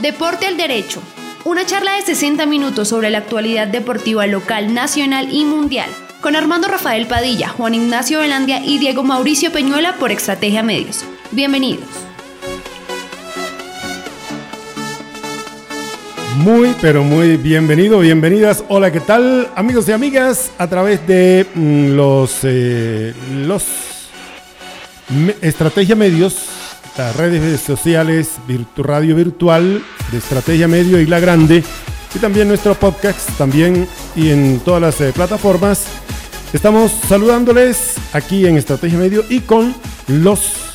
Deporte al Derecho. Una charla de 60 minutos sobre la actualidad deportiva local, nacional y mundial. Con Armando Rafael Padilla, Juan Ignacio Velandia y Diego Mauricio Peñuela por Estrategia Medios. Bienvenidos. Muy, pero muy bienvenido, bienvenidas. Hola, ¿qué tal, amigos y amigas? A través de mm, los, eh, los Estrategia Medios, las redes sociales, radio virtual de Estrategia Medio y La Grande, y también nuestro podcast, también y en todas las eh, plataformas. Estamos saludándoles aquí en Estrategia Medio y con los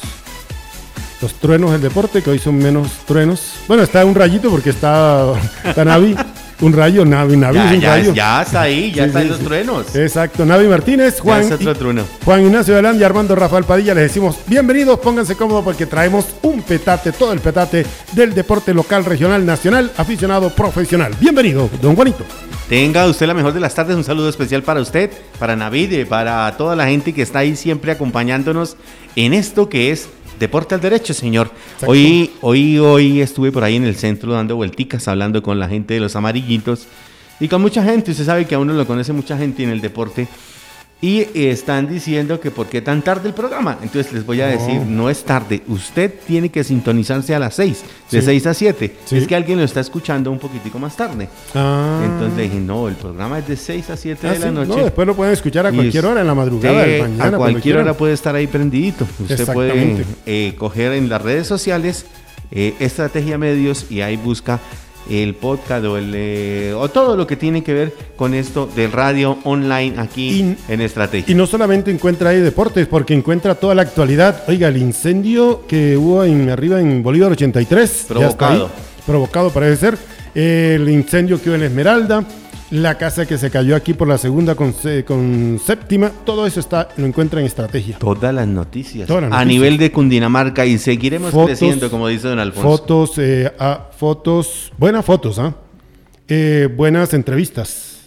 los truenos del deporte, que hoy son menos truenos. Bueno, está un rayito porque está, está Navi. Un rayo, Navi, Navi es un ya, rayo. ya está ahí, ya Sí, están sí, los truenos. Exacto, Navi Martínez, Juan, otro y-. Juan Ignacio Galán y Armando Rafael Padilla. Les decimos bienvenidos, pónganse cómodos porque traemos un petate, todo el petate del deporte local, regional, nacional, aficionado, profesional. Bienvenido, don Juanito. Tenga usted la mejor de las tardes, un saludo especial para usted, para Navid, eh, para toda la gente que está ahí siempre acompañándonos en esto que es Deporte al Derecho, señor. Exacto. Hoy, hoy, hoy estuve por ahí en el centro dando vuelticas, hablando con la gente de los amarillitos y con mucha gente. Usted sabe que a uno lo conoce mucha gente en el deporte. Y están diciendo que por qué tan tarde el programa. Entonces les voy a decir, no es tarde. Usted tiene que sintonizarse a las 6, de Sí. 6 a 7. Sí. Es que alguien lo está escuchando un poquitico más tarde. Ah. Entonces le dije, no, el programa es de 6 a 7 Ah, de la sí, noche. No, después lo pueden escuchar a cualquier hora en la madrugada usted del mañana. a cualquier hora puede estar ahí prendidito. Usted puede eh, coger en las redes sociales eh, Estrategia Medios y ahí busca el podcast o, el, eh, o todo lo que tiene que ver con esto del radio online aquí Y- en Estrategia. Y no solamente encuentra ahí deportes, porque encuentra toda la actualidad. Oiga, el incendio que hubo en, arriba en Bolívar 83. ya está ahí. Provocado. Provocado parece ser. El incendio que hubo en Esmeralda. La casa que se cayó aquí por la segunda con, séptima. Todo eso está, lo encuentra en estrategia. Todas las noticias. Todas las A nivel de Cundinamarca y seguiremos Fotos, creciendo, como dice don Alfonso. Fotos, eh, ah, fotos, buenas fotos, ¿ah? Eh, buenas entrevistas.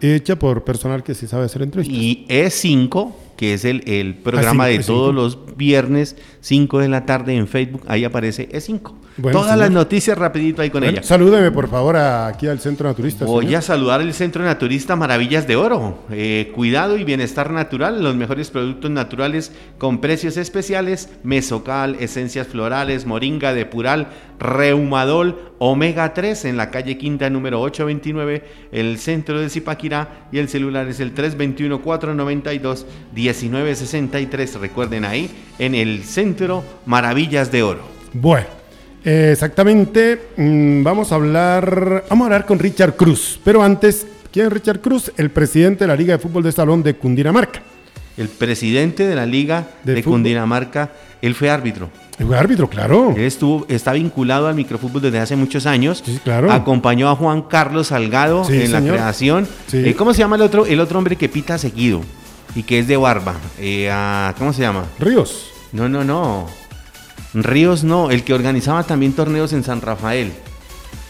Hecha por personal que sí sabe hacer entrevistas. Y E5, que es el, el programa Ah, de E5. todos los viernes, 5 de la tarde en Facebook, ahí aparece E5. Bueno, Todas señor. las noticias rapidito ahí con Bueno, ella. salúdeme por favor a- aquí al Centro Naturista. Voy señor. a saludar el Centro Naturista Maravillas de Oro. Eh, cuidado y bienestar natural, los mejores productos naturales con precios especiales, mesocal, esencias florales, moringa de pural, reumadol, omega 3 en la calle Quinta número 829, el centro de Zipaquirá y el celular es el 321-492-1963. Recuerden ahí en el Centro Maravillas de Oro. Bueno, eh, exactamente. mm, vamos a hablar. Vamos a hablar con Richard Cruz. Pero antes, ¿quién es Richard Cruz? El presidente de la Liga de Fútbol de Salón de Cundinamarca. El presidente de la Liga De. Cundinamarca, él fue árbitro. El árbitro, claro. Él estuvo, está vinculado al microfútbol desde hace muchos años. Sí, claro. Acompañó a Juan Carlos Salgado Sí, en la creación. Sí. Eh, ¿Cómo se llama el otro, el otro hombre que pita seguido y que es de barba? Eh, ah, ¿Cómo se llama? Ríos. No, no, no. Ríos no, el que organizaba también torneos en San Rafael.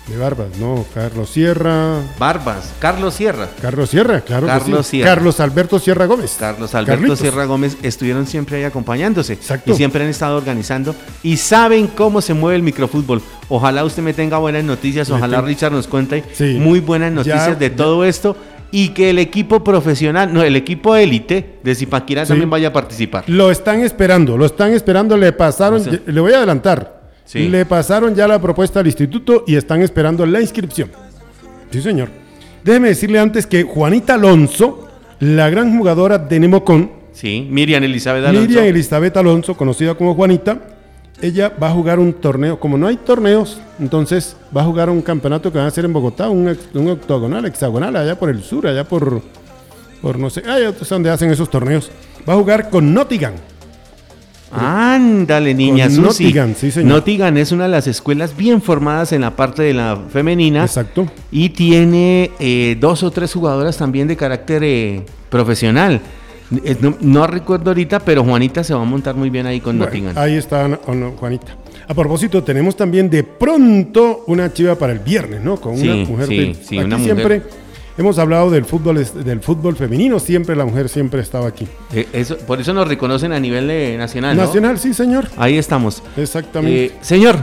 De Barbas, no. Carlos Sierra. Barbas, Carlos Sierra. Carlos Sierra, claro. que Carlos sí. Sierra. Carlos Alberto Sierra Gómez. Carlos Alberto Carlitos. Sierra Gómez estuvieron siempre ahí acompañándose Exacto. y siempre han estado organizando y saben cómo se mueve el microfútbol. Ojalá usted me tenga buenas noticias, ojalá tengo- Richard nos cuente Sí. muy buenas noticias Ya- de ya- todo esto y que el equipo profesional, no, el equipo élite de Zipaquirá Sí. también vaya a participar. Lo están esperando, lo están esperando. Le pasaron, le voy a adelantar. Sí. Le pasaron ya la propuesta al instituto y están esperando la inscripción. Sí, señor. Déjeme decirle antes que Juanita Alonso, la gran jugadora de Nemocon, Sí, Miriam Elizabeth Alonso. Miriam Elizabeth Alonso, conocida como Juanita, ella va a jugar un torneo. Como no hay torneos, entonces va a jugar un campeonato que van a hacer en Bogotá, un, octogonal, hexagonal, allá por el sur, allá por, por no sé, allá es donde hacen esos torneos. Va a jugar con Nottingham. Ándale, niña Susi. Nottingham, sí, señor. Nottingham es una de las escuelas bien formadas en la parte de la femenina. Exacto. Y tiene eh, dos o tres jugadoras también de carácter eh, profesional. Eh, No, no recuerdo ahorita, pero Juanita se va a montar muy bien ahí con Bueno, Nottingham. ahí está Juanita. A propósito, tenemos también de pronto una chiva para el viernes, ¿no? Con Sí, una mujer. sí, de- sí, aquí una mujer. siempre hemos hablado del fútbol, del fútbol femenino, siempre la mujer siempre estaba aquí. Eh, eso- por eso nos reconocen a nivel eh, nacional. ¿no? Nacional, sí, señor. Ahí estamos. Exactamente. Eh, señor,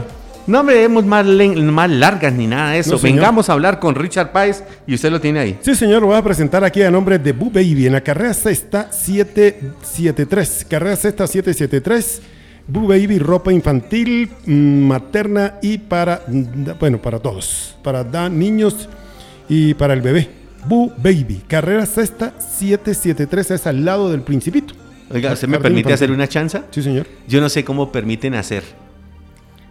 No me vemos más, más largas ni nada de eso. Vengamos a hablar con Richard Páez y usted lo tiene ahí. Sí, señor, lo voy a presentar aquí a nombre de Boo Baby en la carrera sexta 773. Carrera sexta 773. Boo Baby, ropa infantil, mm, materna y para, bueno, para todos. Para niños y para el bebé. Boo Baby, carrera sexta 773 es al lado del Principito. Oiga, ¿usted me permite hacer una chanza? Sí, señor. Yo no sé cómo permiten hacer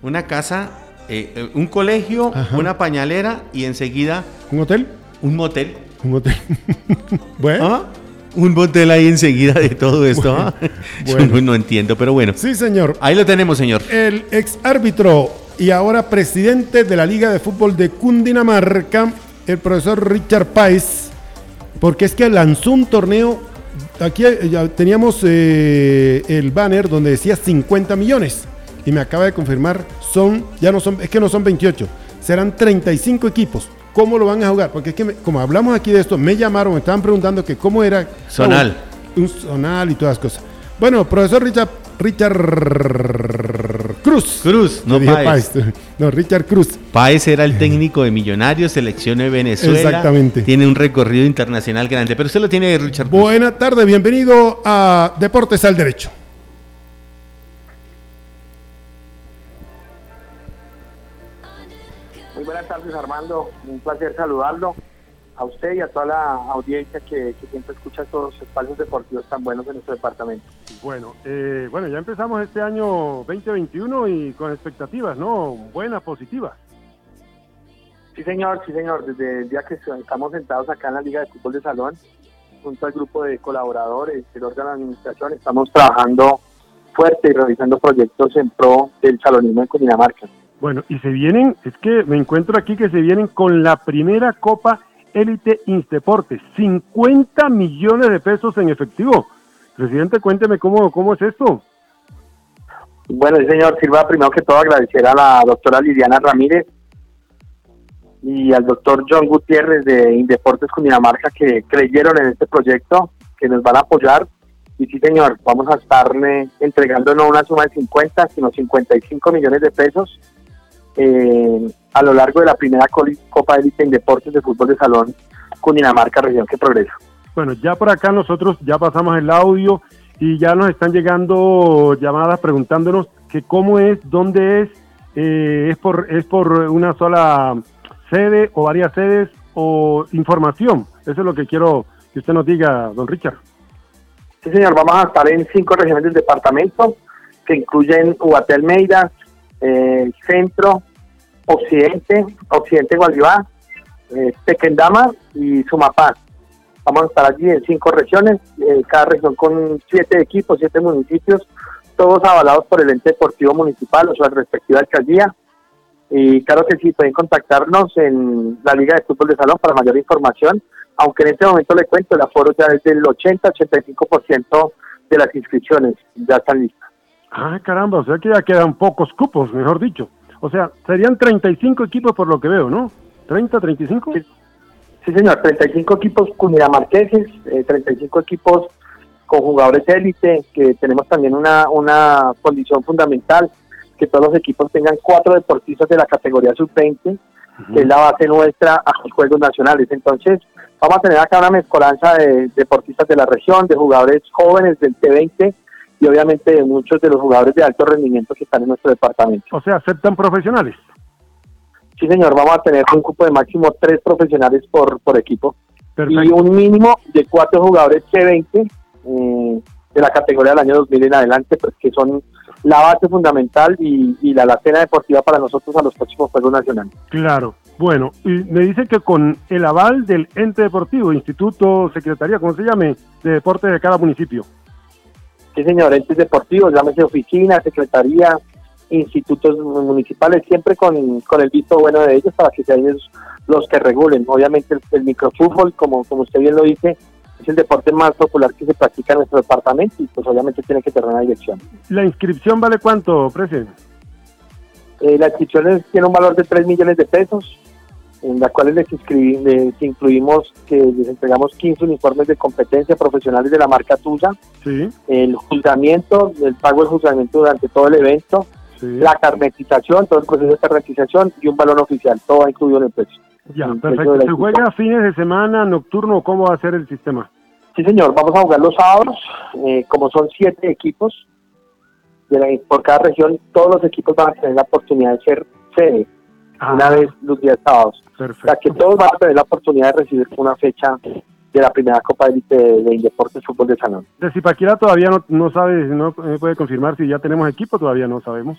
una casa, eh, eh, un colegio, una pañalera y enseguida... ¿Un hotel? Un motel. Un hotel. bueno. ¿Ah? Un motel ahí enseguida de todo esto. ¿ah? Bueno, no, entiendo, pero bueno. Sí, señor. Ahí lo tenemos, señor. El ex árbitro y ahora presidente de la Liga de Fútbol de Cundinamarca, el profesor Richard Páez, porque es que lanzó un torneo aquí eh, ya teníamos eh, el banner donde decía 50 millones y me acaba de confirmar, son, ya no son, es que no son 28, serán 35 equipos. ¿Cómo lo van a jugar? Porque es que como hablamos aquí de esto, me llamaron, me estaban preguntando que cómo era. Zonal. un zonal y todas las cosas. Bueno, profesor Richard, Richard Cruz. Cruz, no Páez. No, Richard Cruz. Páez era el técnico de Millonarios, selección de Venezuela. Exactamente. Tiene un recorrido internacional grande, pero usted lo tiene Richard Cruz. Buena tarde, bienvenido a Deportes al Derecho. Buenas tardes, Armando. Un placer saludarlo a usted y a toda la audiencia que, siempre escucha estos espacios deportivos tan buenos de nuestro departamento. Bueno, eh, bueno, ya empezamos este año 2021 y con expectativas, ¿no? Buenas, positivas. Sí, señor, sí, señor. Desde el día que estamos sentados acá en la Liga de Fútbol de Salón, junto al grupo de colaboradores, el órgano de administración, estamos trabajando fuerte y realizando proyectos en pro del salonismo en Cundinamarca. Bueno, y se vienen, es que me encuentro aquí que se vienen con la primera Copa Élite Insteportes, 50 millones de pesos en efectivo. Presidente, cuénteme cómo, cómo es esto. Bueno, señor Silva, primero que todo agradecer a la doctora Liliana Ramírez y al doctor John Gutiérrez de Indeportes Cundinamarca que creyeron en este proyecto, que nos van a apoyar. Y sí, señor, vamos a estarle entregando no una suma de 50, sino 55 millones de pesos eh, a lo largo de la primera Copa Élite en Deportes de Fútbol de Salón Cundinamarca, región que progresa. Bueno, ya por acá nosotros ya pasamos el audio y ya nos están llegando llamadas preguntándonos que cómo es, dónde es, eh, es por es por una sola sede o varias sedes o información. Eso es lo que quiero que usted nos diga, don Richard. Sí, señor, vamos a estar en cinco regiones del departamento que incluyen Ubatel Meida, eh, Centro, Occidente, Occidente Gualibá, eh, Tequendama y Sumapaz. Vamos a estar allí en cinco regiones, eh, cada región con siete equipos, siete municipios, todos avalados por el ente deportivo municipal o su respectiva alcaldía. Y claro que sí, pueden contactarnos en la Liga de Fútbol de Salón para mayor información, aunque en este momento le cuento, el aforo ya es del 80-85% de las inscripciones, ya están listas. Ah, caramba, o sea que ya quedan pocos cupos, mejor dicho. O sea, serían 35 equipos por lo que veo, ¿no? ¿30, 35? Sí, sí señor, 35 equipos cundinamarqueses, eh, 35 equipos con jugadores élite, que tenemos también una, una condición fundamental, que todos los equipos tengan cuatro deportistas de la categoría sub-20, que es la base nuestra a los Juegos Nacionales. Entonces, vamos a tener acá una mezcolanza de deportistas de la región, de jugadores jóvenes del T20, y obviamente de muchos de los jugadores de alto rendimiento que están en nuestro departamento. O sea, ¿aceptan profesionales? Sí, señor, vamos a tener un cupo de máximo tres profesionales por, por equipo y un mínimo de cuatro jugadores C20 eh, de la categoría del año 2000 en adelante, pues que son la base fundamental y, y la alacena deportiva para nosotros a los próximos Juegos Nacionales. Claro. Bueno, y me dice que con el aval del ente deportivo, instituto, secretaría, como se llame, de deportes de cada municipio. Sí, señor, entes deportivos, llámese oficina, secretaría, institutos municipales, siempre con, el visto bueno de ellos para que sean ellos los que regulen. Obviamente el, microfútbol, como, como usted bien lo dice, es el deporte más popular que se practica en nuestro departamento y pues obviamente tiene que tener una dirección. ¿La inscripción vale cuánto, presidente? Eh, la inscripción tiene un valor de 3 millones de pesos en la cual les, incluimos que les entregamos 15 uniformes de competencia profesionales de la marca tuya, el juzgamiento, el pago del juzgamiento durante todo el evento la carnetización, todo el proceso de carnetización y un balón oficial, todo incluido en el precio. Ya, perfecto. ¿Se juega fines de semana, nocturno cómo va a ser el sistema? Sí, señor, vamos a jugar los sábados, eh, como son siete equipos de la, por cada región, todos los equipos van a tener la oportunidad de ser sede. Una vez los días sábados. Perfecto. O sea que todos van a tener la oportunidad de recibir una fecha de la primera Copa de Elite de, Indeportes Fútbol de Salón. De Zipaquira todavía no, no sabe, no puede confirmar si ya tenemos equipo, todavía no sabemos.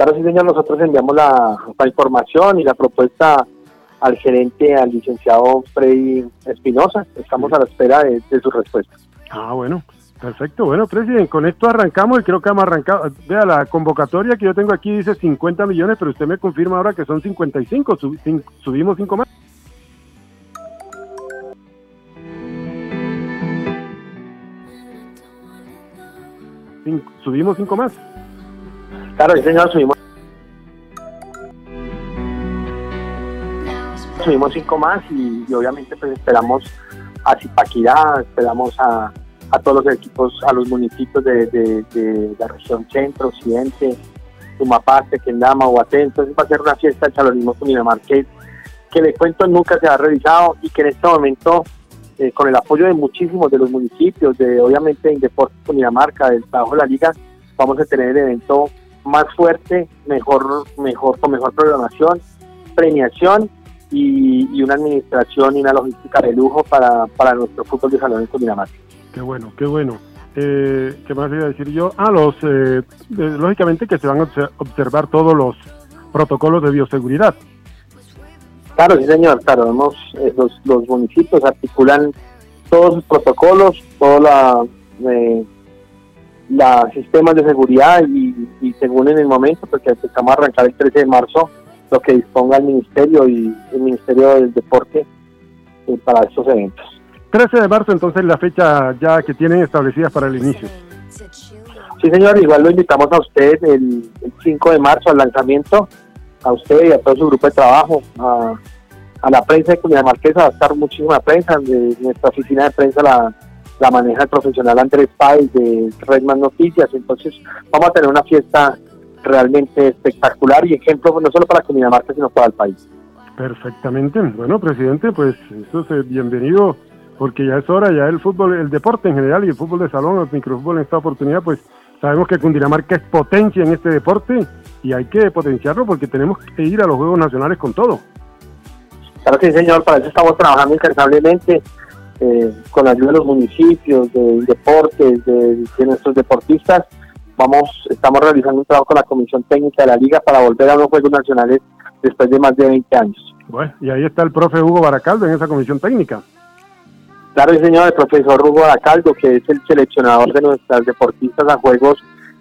Claro, sí, señor, nosotros enviamos la, información y la propuesta al gerente, al licenciado Freddy Espinosa. Estamos a la espera de, su respuesta. Ah, bueno, perfecto. Bueno, presidente, con esto arrancamos y creo que hemos arrancado. Vea, la convocatoria que yo tengo aquí dice 50 millones, pero usted me confirma ahora que son 55. subimos 5 más. subimos 5 más. Claro, sí, señor, subimos. Subimos cinco más y, obviamente pues esperamos a Zipaquirá, esperamos a, a, todos los equipos, a los municipios de, de, la región centro, occidente, Sumapate, Kendama, Huaté, entonces va a ser una fiesta de chalonismo cundinamarqués que le cuento nunca se ha realizado y que en este momento eh, con el apoyo de muchísimos de los municipios, de obviamente Indeportes Cundinamarca, del trabajo de la liga, vamos a tener el evento más fuerte, mejor, mejor, con mejor programación, premiación y, una administración y una logística de lujo para, para nuestro fútbol de salón en Cundinamarca. Qué bueno, qué bueno. Eh, ¿Qué más iba a decir yo? Ah, los, eh, lógicamente que se van a observar todos los protocolos de bioseguridad. Claro, sí señor, claro, vemos, eh, los, los municipios articulan todos sus protocolos, toda la... Eh, los sistemas de seguridad y, según en el momento, porque empezamos a arrancar el 13 de marzo, lo que disponga el Ministerio y el Ministerio del Deporte eh, para estos eventos. 13 de marzo, entonces, la fecha ya que tienen establecida para el inicio. Sí, señor, igual lo invitamos a usted el, 5 de marzo al lanzamiento, a usted y a todo su grupo de trabajo, a, a la prensa de Comunidad Marquesa, va a estar muchísima prensa, de nuestra oficina de prensa la la maneja el profesional Andrés Páez de Redman Noticias. Entonces vamos a tener una fiesta realmente espectacular y ejemplo no solo para Cundinamarca, sino para el país. Perfectamente. Bueno, presidente, pues eso es bienvenido porque ya es hora, ya el fútbol, el deporte en general y el fútbol de salón, el microfútbol en esta oportunidad, pues sabemos que Cundinamarca es potencia en este deporte y hay que potenciarlo porque tenemos que ir a los Juegos Nacionales con todo. Claro que sí, señor, para eso estamos trabajando incansablemente eh, con la ayuda de los municipios, de deportes, de, nuestros deportistas, vamos, estamos realizando un trabajo con la Comisión Técnica de la Liga para volver a los Juegos Nacionales después de más de 20 años. Bueno, y ahí está el profe Hugo Baracaldo en esa comisión técnica. Claro, señor, el profesor Hugo Baracaldo, que es el seleccionador de nuestras deportistas a Juegos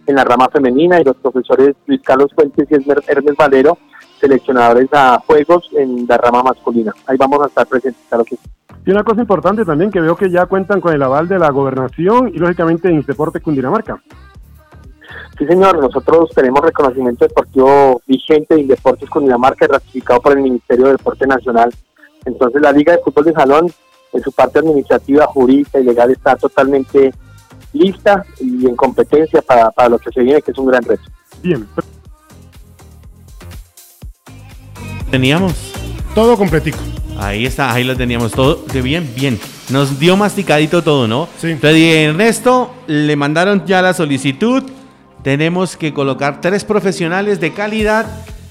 en la rama femenina, y los profesores Luis Carlos Fuentes y Hermes Valero, seleccionadores a Juegos en la rama masculina. Ahí vamos a estar presentes, claro que sí. Y una cosa importante también que veo que ya cuentan con el aval de la gobernación y lógicamente en Deporte Cundinamarca. Sí, señor, nosotros tenemos reconocimiento deportivo vigente de Indeportes Cundinamarca ratificado por el Ministerio de Deporte Nacional. Entonces la Liga de Fútbol de Salón en su parte administrativa, jurídica y legal está totalmente lista y en competencia para, para lo que se viene, que es un gran reto. Bien. Teníamos todo completico. Ahí está, ahí lo teníamos todo de bien, bien. Nos dio masticadito todo, ¿no? Sí. Entonces, Ernesto, le mandaron ya la solicitud. Tenemos que colocar tres profesionales de calidad,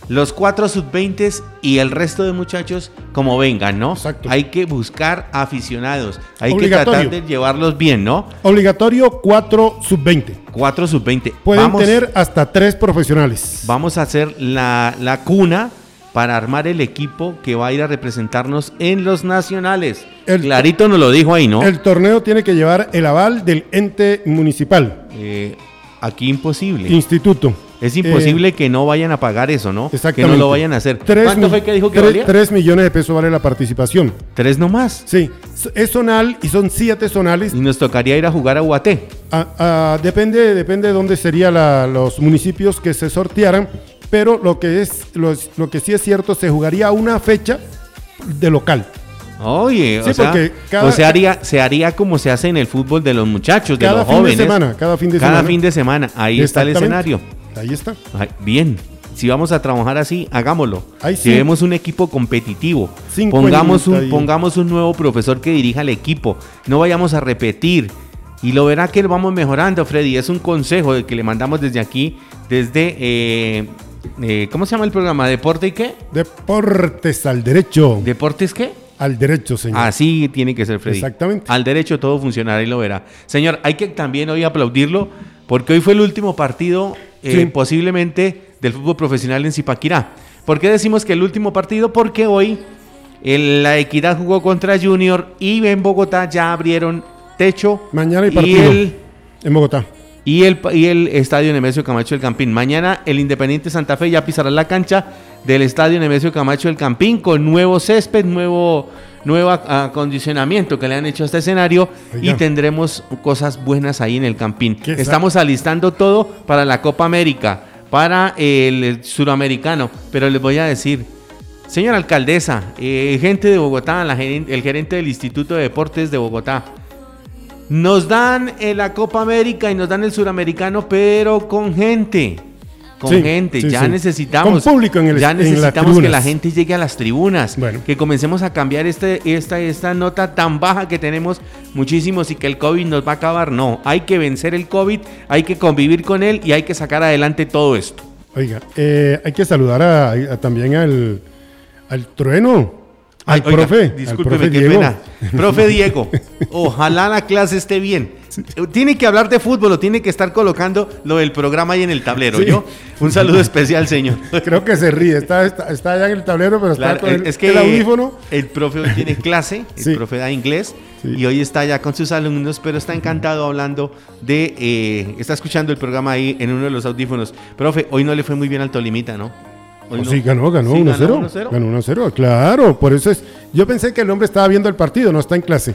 los cuatro sub-20 y el resto de muchachos como vengan, ¿no? Exacto. Hay que buscar aficionados. Hay que tratar de llevarlos bien, ¿no? Obligatorio cuatro sub-20. Cuatro sub-20. Pueden tener hasta tres profesionales. Vamos a hacer la, la cuna para armar el equipo que va a ir a representarnos en los nacionales. Clarito nos lo dijo ahí, ¿no? El torneo tiene que llevar el aval del ente municipal. Eh, aquí imposible. Instituto. Es imposible eh, que no vayan a pagar eso, ¿no? Exactamente. Que no lo vayan a hacer. ¿Cuánto fue que dijo que valía? Tres millones de pesos vale la participación. ¿Tres nomás? Sí. Es zonal y son siete zonales. Y nos tocaría ir a jugar a Guaté. Ah, ah, depende, depende de dónde serían los municipios que se sortearan pero lo que es lo, que sí es cierto se jugaría una fecha de local. Oye, o, sea, se haría se haría como se hace en el fútbol de los muchachos, de los fin jóvenes. De semana, cada fin de semana. Cada fin de semana, ahí está el escenario. Ahí está. Bien. Si vamos a trabajar así, hagámoslo. Ay, sí. Llevemos un equipo competitivo. 50 Pongamos un, pongamos un nuevo profesor que dirija el equipo. No vayamos a repetir. Y lo verá que vamos mejorando, Freddy. Es un consejo que le mandamos desde aquí, desde... eh, eh, ¿Cómo se llama el programa? ¿Deporte y qué? Deportes al derecho. ¿Deportes qué? al derecho, señor. Así tiene que ser, Freddy. Exactamente. Al derecho todo funcionará y lo verá. Señor, hay que también hoy aplaudirlo porque hoy fue el último partido eh, Sí. posiblemente del fútbol profesional en Zipaquirá. ¿Por qué decimos que el último partido? Porque hoy el- la Equidad jugó contra Junior y en Bogotá ya abrieron techo. Mañana hay y partido el, en Bogotá. y el, y el estadio Nemesio Camacho del Campín. Mañana el Independiente Santa Fe ya pisará la cancha del estadio Nemesio Camacho del Campín con nuevo césped, nuevo, nuevo ac- acondicionamiento que le han hecho a este escenario Oiga. y tendremos cosas buenas ahí en el Campín. ¿Qué sa- Estamos alistando todo para la Copa América, para el, el suramericano, pero les voy a decir, señora alcaldesa, eh, gente de Bogotá, la el gerente del Instituto de Deportes de Bogotá, nos dan eh, la Copa América y nos dan el suramericano, pero con gente. Con Sí, gente, sí, ya sí. necesitamos. Con público en el- ya en necesitamos que la gente llegue a las tribunas. Bueno. Que comencemos a cambiar este, esta, esta nota tan baja que tenemos muchísimos y que el COVID nos va a acabar. No, hay que vencer el COVID, hay que convivir con él y hay que sacar adelante todo esto. Oiga, eh, hay que saludar a- a- también al, al trueno, Ay, oiga, profe. Discúlpeme, profe qué Diego. pena. Profe Diego, ojalá la clase esté bien. Tiene que hablar de fútbol o tiene que estar colocando lo del programa ahí en el tablero, Sí. ¿yo? Un saludo especial, señor. Creo que se ríe, está, está, está allá en el tablero, pero está con el, es que el audífono. el profe hoy tiene clase, el Sí. profe da inglés Sí. y hoy está allá con sus alumnos, pero está encantado hablando de, eh, está escuchando el programa ahí en uno de los audífonos. Profe, hoy no le fue muy bien al Tolimita, ¿no? Hoy no. sí, ganó, ganó Sí, 1-0. 1-0. Ganó 1-0, claro. Por eso es. Yo pensé que el hombre estaba viendo el partido, no está en clase.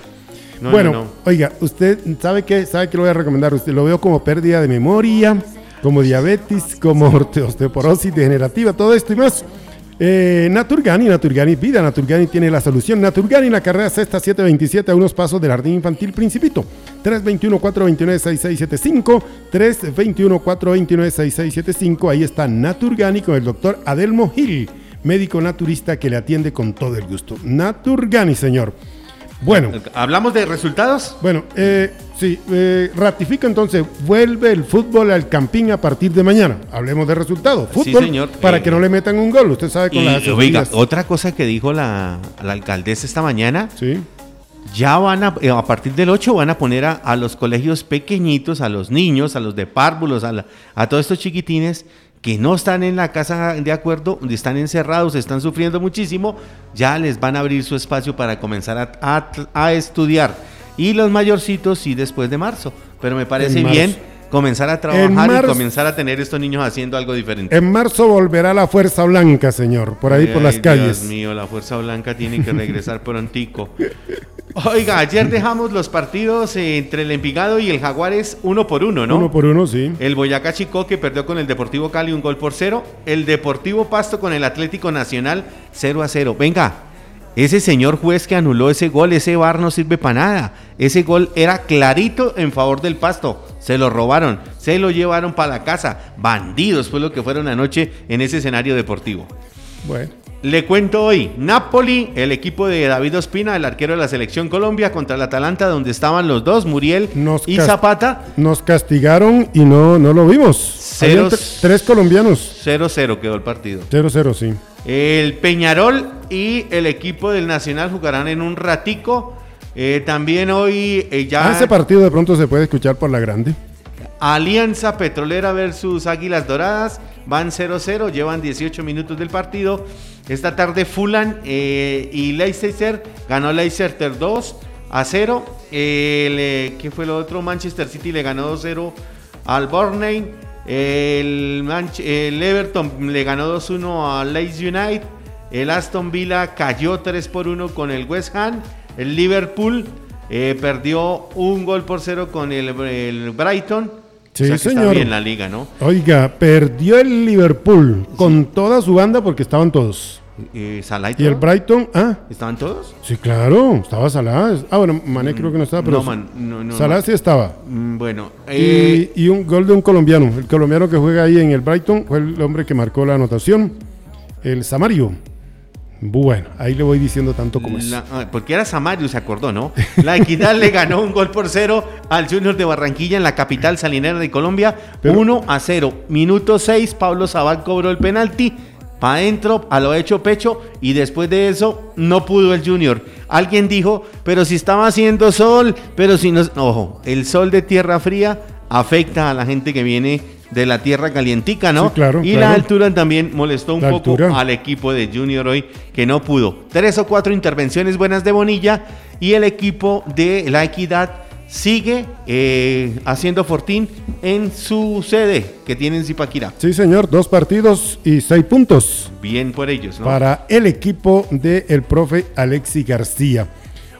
No, bueno, no, no. oiga, usted sabe que sabe que lo voy a recomendar. Usted lo veo como pérdida de memoria, como diabetes, como osteoporosis degenerativa, todo esto y más. Eh, Naturgani, Naturgani Vida, Naturgani tiene la solución. Naturgani, la carrera sexta 727 a unos pasos del jardín infantil Principito. 321-429-6675, 321-429-6675. Ahí está Naturgani con el doctor Adelmo Gil, médico naturista que le atiende con todo el gusto. Naturgani, señor. Bueno. ¿Hablamos de resultados? Bueno, eh, sí, eh, ratifico entonces, vuelve el fútbol al Campín a partir de mañana. Hablemos de resultados. Sí, Fútbol señor. para Eh, que no le metan un gol. Usted sabe con Y, las oiga, otra cosa que dijo la, la alcaldesa esta mañana, Sí, ya van a, eh, a partir del 8 van a poner a, a los colegios pequeñitos, a los niños, a los de párvulos, a, la- a todos estos chiquitines que no están en la casa de acuerdo, donde están encerrados, están sufriendo muchísimo, ya les van a abrir su espacio para comenzar a, a- estudiar. Y los mayorcitos sí después de marzo. Pero me parece bien comenzar a trabajar y comenzar a tener estos niños haciendo algo diferente. en marzo volverá la Fuerza Blanca, señor, por ahí por Ay, las calles. Dios mío, la Fuerza Blanca tiene que regresar prontico. Oiga, ayer dejamos los partidos entre el Envigado y el Jaguares uno por uno, ¿no? Uno por uno, sí. El Boyacá Chicó que perdió con el Deportivo Cali un gol por cero. El Deportivo Pasto con el Atlético Nacional 0 a 0. Venga, ese señor juez que anuló ese gol, ese bar no sirve para nada. Ese gol era clarito en favor del Pasto. Se lo robaron, se lo llevaron para la casa. Bandidos fue lo que fueron anoche en ese escenario deportivo. Bueno, Le cuento hoy, Napoli, el equipo de David Ospina, el arquero de la selección Colombia, contra el Atalanta, donde estaban los dos, Muriel Nos y Zapata. nos castigaron y no, no lo vimos. Tre- tres colombianos. 0-0 quedó el partido. 0-0, sí. El Peñarol y el equipo del Nacional jugarán en un ratico. Eh, también hoy eh, ya Ah, ese partido de pronto se puede escuchar por la grande. Alianza Petrolera versus Águilas Doradas. Van 0-0, llevan 18 minutos del partido. Esta tarde Fulham eh, y Leicester ganó Leicester 2 a 0. El, eh, ¿Qué fue lo otro? Manchester City le ganó 2-0 al Burnley. El, el Everton le ganó 2-1 al Leeds United. El Aston Villa cayó 3 por 1 con el West Ham. El Liverpool eh, perdió un gol por 0 con el Brighton. Sí, O sea que señor. Está bien la liga, ¿no? Oiga, perdió el Liverpool con toda su banda porque estaban todos. Eh, Salah Y el. Brighton, ah, ¿Estaban todos? sí, claro, estaba Salah. Ah, bueno, Mané creo que no estaba, pero no, man, no, no, Salah sí estaba. Mm, Bueno, eh, Y, y un gol de un colombiano. El colombiano que juega ahí en el Brighton fue el hombre que marcó la anotación. El Samario. Bueno, ahí le voy diciendo tanto como es. La- ah, porque era Samario, se acordó, ¿no? La Equidad le ganó un gol por cero al Junior de Barranquilla en la capital salinera de Colombia. Pero- 1 a 0. Minuto 6, Pablo Sabal cobró el penalti. Pa' adentro, a lo hecho pecho. Y después de eso, no pudo el Junior. Alguien dijo, pero si estaba haciendo sol, pero si no. Ojo, el sol de tierra fría afecta a la gente que viene de la tierra calientica, ¿no? Sí, claro, y claro. la altura también molestó un La poco altura. al equipo de Junior hoy que no pudo. Tres o cuatro intervenciones buenas de Bonilla y el equipo de La Equidad sigue eh, haciendo fortín en su sede que tiene en Zipaquirá. Sí, señor, dos partidos y seis puntos Bien por ellos, ¿no? para el equipo del profe Alexi García.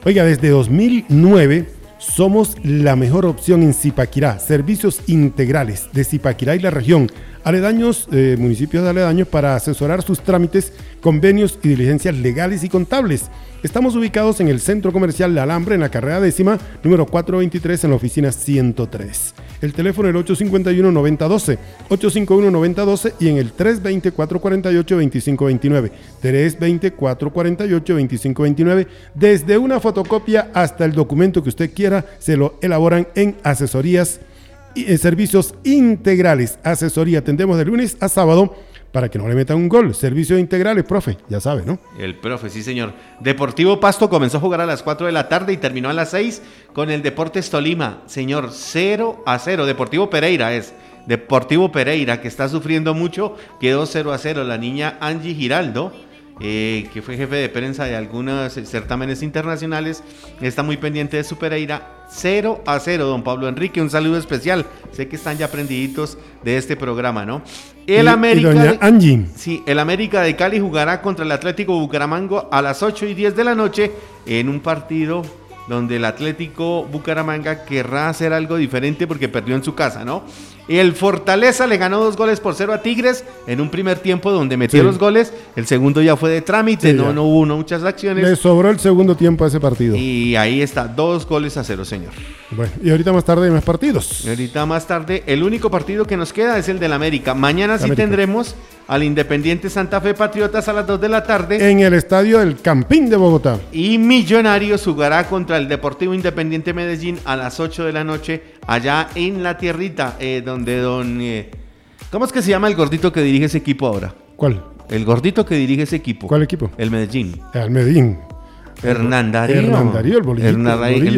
Oiga, desde 2009 somos la mejor opción en Zipaquirá. Servicios integrales de Zipaquirá y la región. Aledaños, eh, municipios de aledaños para asesorar sus trámites, convenios y diligencias legales y contables. Estamos ubicados en el Centro Comercial La Alambre, en la carrera décima, número 423, en la oficina 103. El teléfono el 851-9012, 851-9012 y en el 320-448-2529. 320-448-2529. Desde una fotocopia hasta el documento que usted quiera, se lo elaboran en asesorías y en servicios integrales. Asesoría atendemos de lunes a sábado para que no le metan un gol. Servicios integrales, profe, ya sabe, ¿no? El profe, sí señor. Deportivo Pasto comenzó a jugar a las 4 de la tarde y terminó a las 6 con el Deportes Tolima. Señor, 0 a 0. Deportivo Pereira es. Deportivo Pereira, que está sufriendo mucho, quedó 0 a 0. La niña Angie Giraldo, eh, que fue jefe de prensa de algunos certámenes internacionales, está muy pendiente de su Pereira. 0 a 0, don Pablo Enrique. Un saludo especial. Sé que están ya aprendiditos de este programa, ¿no? El Y- y América. de- Angie. Sí, el América de Cali jugará contra el Atlético Bucaramanga a las 8 y 10 de la noche en un partido donde el Atlético Bucaramanga querrá hacer algo diferente porque perdió en su casa, ¿no? El Fortaleza le ganó dos goles por cero a Tigres en un primer tiempo donde metió Sí. los goles, el segundo ya fue de trámite, Sí, no, no hubo no muchas acciones. Le sobró el segundo tiempo a ese partido. Y ahí está, dos goles a cero, señor. Bueno, y ahorita más tarde hay más partidos. Y ahorita más tarde, el único partido que nos queda es el del América. Mañana sí América. tendremos al Independiente Santa Fe Patriotas a las 2 de la tarde. En el estadio del Campín de Bogotá. Y Millonarios jugará contra el Deportivo Independiente Medellín a las 8 de la noche, allá en la tierrita, eh, donde don... eh, ¿Cómo es que se llama el gordito que dirige ese equipo ahora? ¿Cuál? El gordito que dirige ese equipo. ¿Cuál equipo? El Medellín. Al Medellín. Hernán Darío. Hernán Darío, el el bolillo.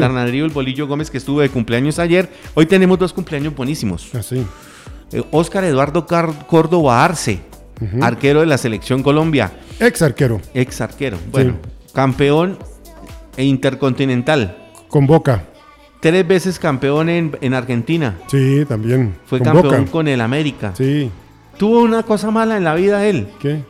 Hernán Darío, el bolillo Gómez, que estuvo de cumpleaños ayer. Hoy tenemos dos cumpleaños buenísimos. Así. Eh, Óscar Eduardo Car- Córdoba Arce, arquero de la Selección Colombia. Ex arquero. Ex arquero. Bueno, campeón e intercontinental. Con Boca. Tres veces campeón en, en Argentina. Sí, también. Fue con campeón Boca. con el América. Sí. Tuvo una cosa mala en la vida él. ¿Qué?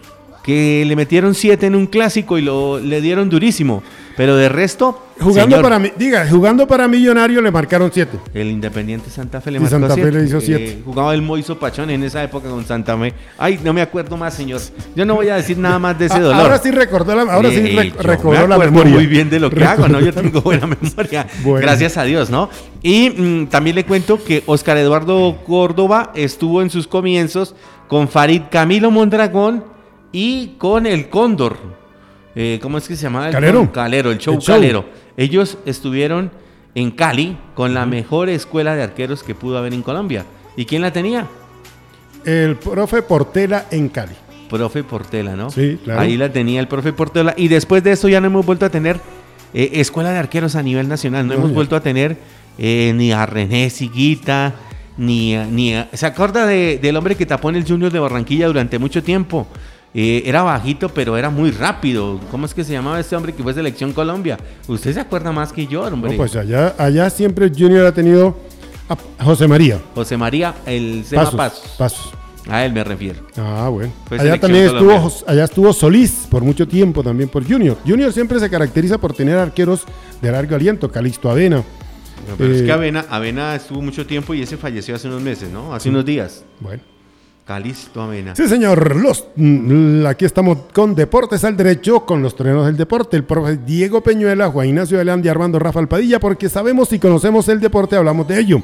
Que le metieron siete en un clásico y lo, le dieron durísimo. Pero de resto. Jugando señor, para diga, jugando para Millonario le marcaron siete. El Independiente Santa Fe le Y marcó Santa Fe siete. le hizo Eh, siete. jugaba el Moiso Pachón en esa época con Santa Fe. Ay, no me acuerdo más, señor. Yo no voy a decir nada más de ese Ah, dolor. Ahora sí recordó la, ahora sí Eh, rec- yo recobró me la memoria. muy bien de lo que hago, ¿no? Yo Recordó- tengo buena memoria. Bueno. Gracias a Dios, ¿no? Y mm, también le cuento que Oscar Eduardo Córdoba estuvo en sus comienzos con Farid Camilo Mondragón y con el Cóndor. Eh, ¿Cómo es que se llamaba? El Calero. Cóndor? Calero, el show, El show. Calero. Ellos estuvieron en Cali con la mejor escuela de arqueros que pudo haber en Colombia. ¿Y quién la tenía? El profe Portela en Cali. Profe Portela, ¿no? Sí, claro. Ahí la tenía el profe Portela. Y después de eso ya no hemos vuelto a tener eh, escuela de arqueros a nivel nacional. No, No, hemos ya. vuelto a tener eh, ni a René Siguita, ni a, ni a- ¿Se acuerda de- del hombre que tapó en el Junior de Barranquilla durante mucho tiempo? Eh, era bajito, pero era muy rápido. ¿Cómo es que se llamaba este hombre que fue selección Colombia? Usted se acuerda más que yo, hombre. No, pues allá, allá siempre Junior ha tenido a José María. José María, el Sema Pasos. Pasos. Pasos. A él me refiero. Ah, bueno. Allá también estuvo, Colombia. Allá estuvo Solís por mucho tiempo también por Junior. Junior siempre se caracteriza por tener arqueros de largo aliento. Calixto Avena. Pero es Eh, que Avena, Avena estuvo mucho tiempo y ese falleció hace unos meses, ¿no? Hace unos días. Bueno. Calisto Amena. Sí, señor. Los, mm, aquí estamos con Deportes al Derecho, con los trenos del deporte. El profe Diego Peñuela, Juan Ignacio Delandi, Armando Rafael Padilla, porque sabemos y conocemos el deporte, hablamos de ello.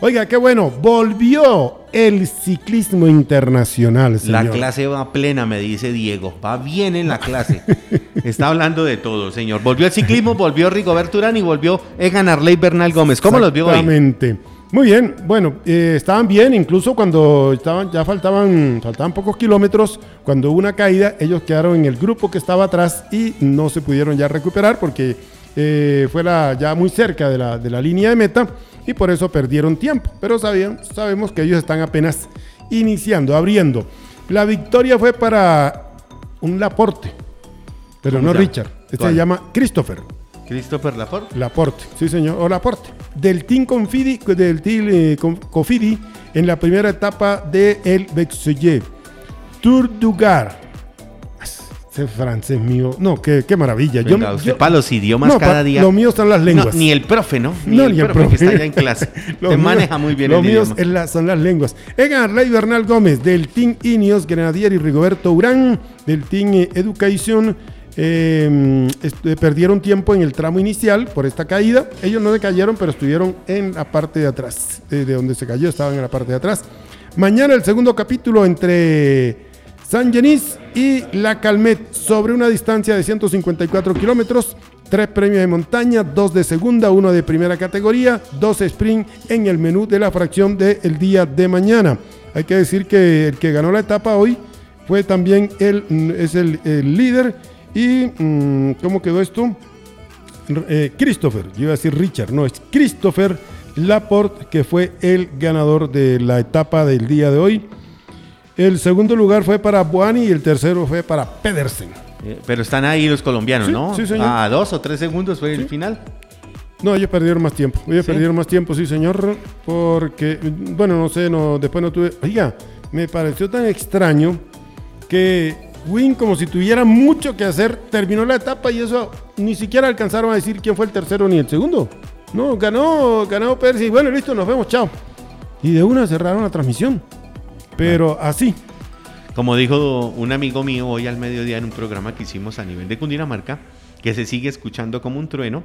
Oiga, qué bueno, volvió el ciclismo internacional. Señor. La clase va plena, me dice Diego. Va bien en la clase. Está hablando de todo, señor. Volvió el ciclismo, volvió Rigoberto Urán y volvió Egan Arley Bernal Gómez. ¿Cómo los vio hoy? Exactamente. Muy bien, bueno, eh, estaban bien, incluso cuando estaban, ya faltaban, faltaban pocos kilómetros, cuando hubo una caída, ellos quedaron en el grupo que estaba atrás y no se pudieron ya recuperar porque eh, fue la- ya muy cerca de la, de la línea de meta y por eso perdieron tiempo. Pero sabían, sabemos que ellos están apenas iniciando, abriendo. La victoria fue para un Laporte, pero ¿Cómo no? Richard. Este ¿Cuál? se llama Christopher. Christopher Laporte. Laporte, sí señor, o Laporte. Del Team Confidi, del Team eh, Con- Cofidi en la primera etapa de El Bexoye. Tour du Gard. Ese francés mío. No, qué, qué maravilla. Yo- Venga, usted yo- para los idiomas No, cada día. Lo mío están las lenguas. No, ni el profe, ¿no? Ni, No, el, profe, que está allá en clase. Te mío- maneja muy bien Lo el mío la- son las lenguas. Egan Arley Bernal Gómez, del Team Ineos, Grenadier y Rigoberto Urán, del Team eh, Education. Est- eh, perdieron tiempo en el tramo inicial por esta caída. Ellos no se cayeron, pero estuvieron en la parte de atrás. eh, de donde se cayó, estaban en la parte de atrás. Mañana el segundo capítulo entre San Genis y La Calmet sobre una distancia de 154 kilómetros. Tres premios de montaña, dos de segunda, uno de primera categoría, dos sprint en el menú de la fracción del día de mañana. Hay que decir que el que ganó la etapa hoy fue también el, es el, el líder. ¿Y mm, cómo quedó esto? Eh, Christopher, yo iba a decir Richard, no, es Christopher Laporte, que fue el ganador de la etapa del día de hoy. El segundo lugar fue para Buani y el tercero fue para Pedersen. Eh, Pero están ahí los colombianos, Sí, ¿no? sí, señor. A dos o tres segundos fue el final. No, ellos perdieron más tiempo. Ellos ¿Sí? perdieron más tiempo, sí, señor. Porque, bueno, no sé, no, después no tuve. Oiga, me pareció tan extraño que Win, como si tuviera mucho que hacer, terminó la etapa y eso ni siquiera alcanzaron a decir quién fue el tercero ni el segundo. No, ganó, ganó Pérez y bueno, listo, nos vemos, chao. Y de una cerraron la transmisión. Pero así. Como dijo un amigo mío hoy al mediodía en un programa que hicimos a nivel de Cundinamarca, que se sigue escuchando como un trueno,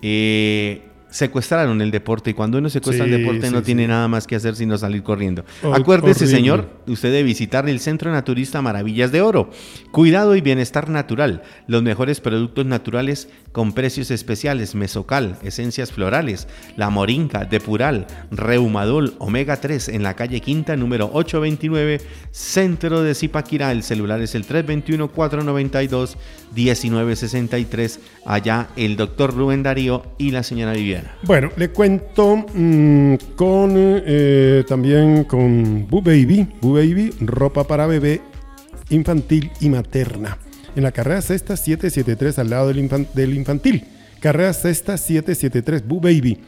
eh, secuestraron el deporte y cuando uno secuestra Sí, el deporte sí, no sí. tiene nada más que hacer sino salir corriendo. Acuérdese, horrible. señor, usted de visitar el Centro Naturista Maravillas de Oro. Cuidado y bienestar natural. Los mejores productos naturales con precios especiales. Mesocal, esencias florales, la moringa, depural, reumadol, omega 3 en la calle Quinta, número 829, Centro de Zipaquirá. El celular es el 321-492-1963. Allá el doctor Rubén Darío y la señora Viviana. Bueno, le cuento mm, con eh, también con Boo Baby, Boo Baby, ropa para bebé infantil y materna. En la carrera sexta 773 al lado del, infan- del infantil. Carrera sexta 773 Boo Baby.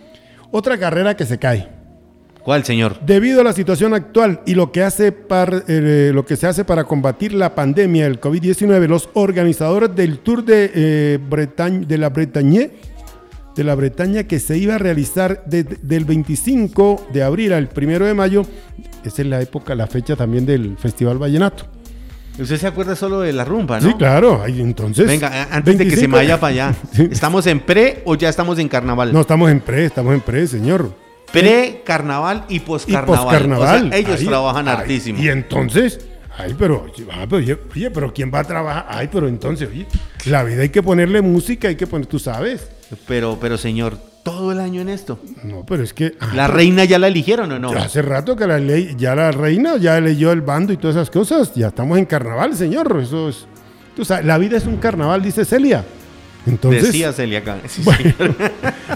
Otra carrera que se cae. ¿Cuál, señor? Debido a la situación actual y lo que, hace par- eh, lo que se hace para combatir la pandemia del COVID-19, los organizadores del Tour de, eh, Bretaña, de la Bretaña, de la Bretaña que se iba a realizar de- del 25 de abril al 1 de mayo, esa es la época, la fecha también del Festival Vallenato. Usted se acuerda solo de la rumba, ¿no? Sí, claro, ahí entonces. Venga, antes de que se 25 me vaya para allá. Sí. ¿Estamos en pre o ya estamos en carnaval? No, estamos en pre, estamos en pre, señor. Pre-carnaval y Y post-carnaval. poscarnaval. O sea, ellos Ahí, trabajan ay, hartísimo. Y entonces, ay, pero, ah, pero, oye, oye, pero ¿quién va a trabajar? Ay, pero entonces, oye, la vida hay que ponerle música, hay que poner, tú sabes. Pero, pero señor, todo el año en esto. No, pero es que. ah, ¿La reina ya la eligieron o no? hace rato que la ley, ya la reina ya leyó el bando y todas esas cosas. Ya estamos en carnaval, señor. Eso es. Tú sabes, la vida es un carnaval, dice Celia. Entonces. Decía Celia acá. Sí, Bueno,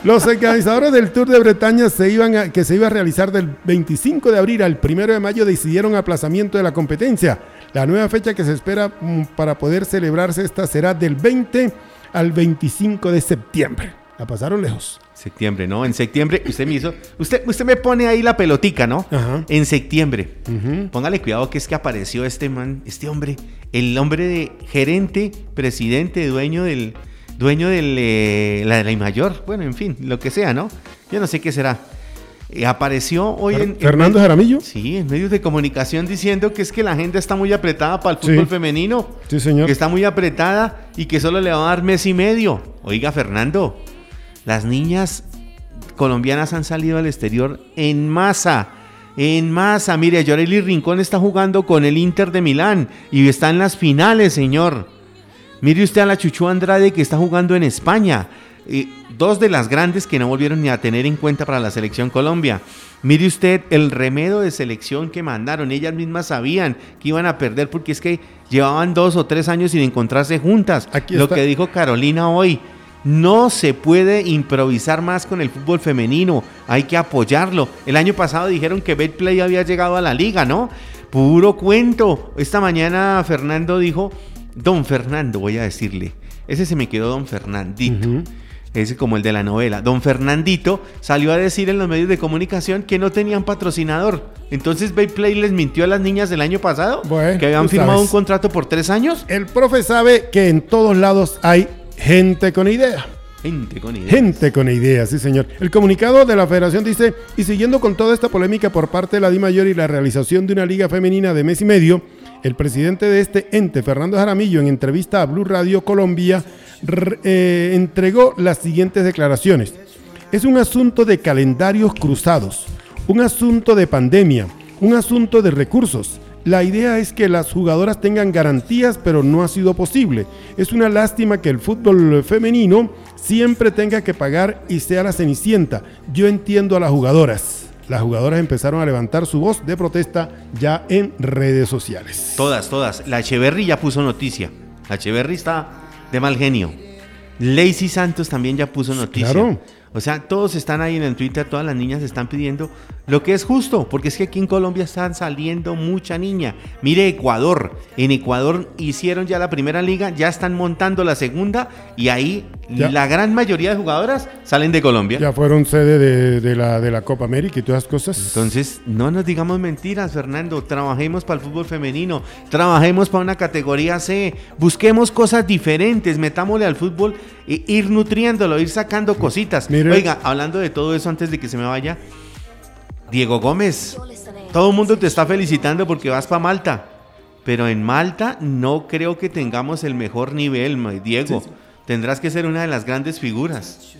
los organizadores del Tour de Bretaña se iban a- que se iba a realizar del 25 de abril al 1 de mayo decidieron aplazamiento de la competencia. La nueva fecha que se espera mm, para poder celebrarse esta será del 20 al 25 de septiembre. La pasaron lejos. Septiembre, ¿no? En septiembre, usted me hizo. Usted, usted me pone ahí la pelotica, ¿no? Ajá. En septiembre. Póngale cuidado que es que apareció este man, este hombre, el hombre de gerente, presidente, dueño del. Dueño del, eh, la de la mayor. Bueno, en fin, lo que sea, ¿no? Yo no sé qué será. Eh, apareció hoy en... Fernando Jaramillo. Sí, en medios de comunicación diciendo que es que la agenda está muy apretada para el fútbol Sí. femenino. Sí, señor. Que está muy apretada y que solo le va a dar mes y medio. Oiga, Fernando, las niñas colombianas han salido al exterior en masa. En masa, mire, Yoreli Rincón está jugando con el Inter de Milán y está en las finales, señor. Mire usted a la Chuchu Andrade que está jugando en España. Eh, dos de las grandes que no volvieron ni a tener en cuenta para la selección Colombia. Mire usted el remedio de selección que mandaron. Ellas mismas sabían que iban a perder porque es que llevaban dos o tres años sin encontrarse juntas. Aquí Lo que dijo Carolina hoy. No se puede improvisar más con el fútbol femenino, hay que apoyarlo. El año pasado dijeron que Betplay había llegado a la liga, ¿no? Puro cuento. Esta mañana Fernando dijo, Don Fernando, voy a decirle. Ese se me quedó Don Fernandito. Ese como el de la novela. Don Fernandito salió a decir en los medios de comunicación que no tenían patrocinador. Entonces Betplay les mintió a las niñas del año pasado Bueno, que habían firmado sabes. un contrato por tres años. El profe sabe que en todos lados hay gente con idea. Gente con ideas. Gente con ideas, sí señor. El comunicado de la federación dice, y siguiendo con toda esta polémica por parte de la Di Mayor y la realización de una liga femenina de mes y medio, el presidente de este ente, Fernando Jaramillo, en entrevista a Blue Radio Colombia, eh, entregó las siguientes declaraciones. Es un asunto de calendarios cruzados, un asunto de pandemia, un asunto de recursos. La idea es que las jugadoras tengan garantías, pero no ha sido posible. Es una lástima que el fútbol femenino siempre tenga que pagar y sea la cenicienta. Yo entiendo a las jugadoras. Las jugadoras empezaron a levantar su voz de protesta ya en redes sociales. Todas, todas. La Echeverry ya puso noticia. La Echeverry está de mal genio. Lacey Santos también ya puso noticia. Claro. O sea, todos están ahí en el Twitter, todas las niñas están pidiendo lo que es justo, porque es que aquí en Colombia están saliendo mucha niña. Mire Ecuador, en Ecuador hicieron ya la primera liga, ya están montando la segunda y ahí Ya. la gran mayoría de jugadoras salen de Colombia. Ya fueron sede de, de la, de la Copa América y todas cosas. Entonces, no nos digamos mentiras, Fernando. Trabajemos para el fútbol femenino, trabajemos para una categoría C, busquemos cosas diferentes, metámosle al fútbol e ir nutriéndolo, ir sacando cositas. Oiga, hablando de todo eso antes de que se me vaya, Diego Gómez, todo el mundo te está felicitando porque vas para Malta, pero en Malta no creo que tengamos el mejor nivel, Diego. Tendrás que ser una de las grandes figuras.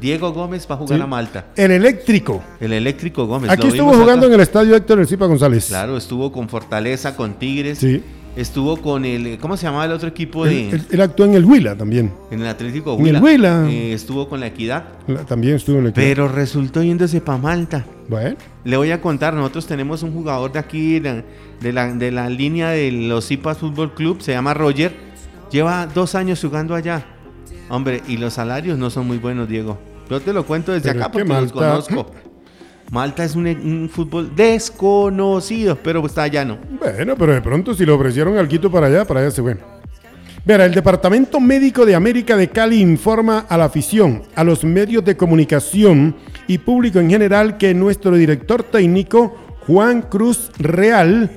Diego Gómez va a jugar Sí. a Malta. El eléctrico. El eléctrico Gómez. Aquí estuvo jugando acá. en el estadio Héctor El Cipa González. Claro, estuvo con Fortaleza, con Tigres. Sí. Estuvo con el. ¿Cómo se llamaba el otro equipo de, él- él actuó en el Huila también. en el Atlético en el Huila? Huila. Eh, estuvo con la Equidad. La- También estuvo en el equipo. Pero resultó yéndose para Malta. Bueno, Le voy a contar, nosotros tenemos un jugador de aquí, de de la, de la línea de los Zipas Fútbol Club, se llama Roger. Lleva dos años jugando allá. Hombre, y los salarios no son muy buenos, Diego. Yo te lo cuento desde Pero acá porque los conozco. Malta es un, fútbol desconocido, pero está allá no. bueno, pero de pronto si le ofrecieron algo para allá, para allá se bueno. Verá, el Departamento Médico de América de Cali informa a la afición, a los medios de comunicación y público en general que nuestro director técnico, Juan Cruz Real,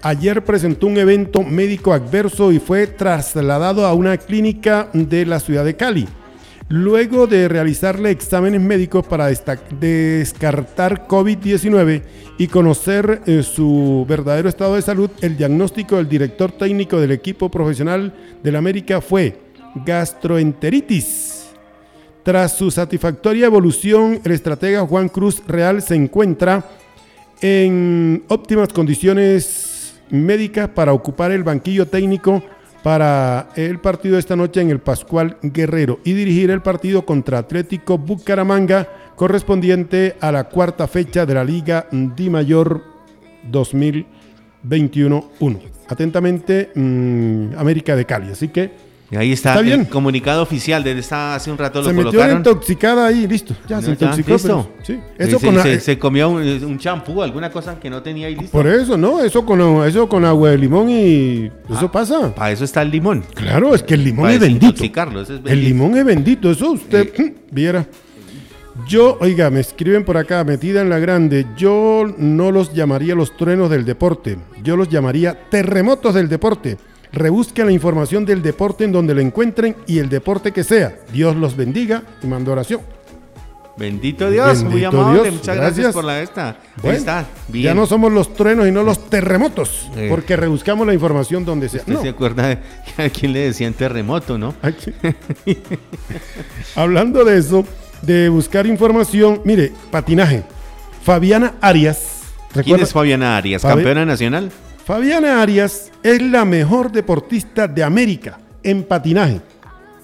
ayer presentó un evento médico adverso y fue trasladado a una clínica de la ciudad de Cali. Luego de realizarle exámenes médicos para descartar COVID-19 y conocer eh, su verdadero estado de salud, el diagnóstico del director técnico del equipo profesional del América fue gastroenteritis. Tras su satisfactoria evolución, el estratega Juan Cruz Real se encuentra en óptimas condiciones médicas para ocupar el banquillo técnico para el partido esta noche en el Pascual Guerrero y dirigir el partido contra Atlético Bucaramanga correspondiente a la cuarta fecha de la Liga Di Mayor 2021-1. Atentamente, mm, América de Cali. Así que Y ahí está, Está bien. el comunicado oficial desde esta, hace un rato se lo metió colocaron. intoxicada ahí, listo. Ya se intoxicó. listo. pero- sí. Eso se, con, se- se comió un champú, alguna cosa que no tenía ahí listo. Por eso, ¿no? Eso con, eso con agua de limón y eso pasa. Para eso está el limón. Claro, es que el limón Para es bendito. El limón es bendito, eso usted Eh. viera. Yo, oiga, me escriben por acá, metida en la grande, yo no los llamaría los truenos del deporte, yo los llamaría terremotos del deporte. Rebusquen la información del deporte en donde lo encuentren y el deporte que sea. Dios los bendiga y mando oración. Bendito Dios, muy Bendito amable. Dios, Muchas gracias. gracias. por la esta. Ahí está. Bien. Ya no somos los truenos y no los terremotos, Eh. porque rebuscamos la información donde sea. ¿Usted No. se acuerda de a quién le decían terremoto, no? Hablando de eso, de buscar información, mire, patinaje. Fabiana Arias. ¿Quién ¿recuerda? es Fabiana Arias? Fabi- ¿Campeona nacional? Fabiana Arias es la mejor deportista de América en patinaje.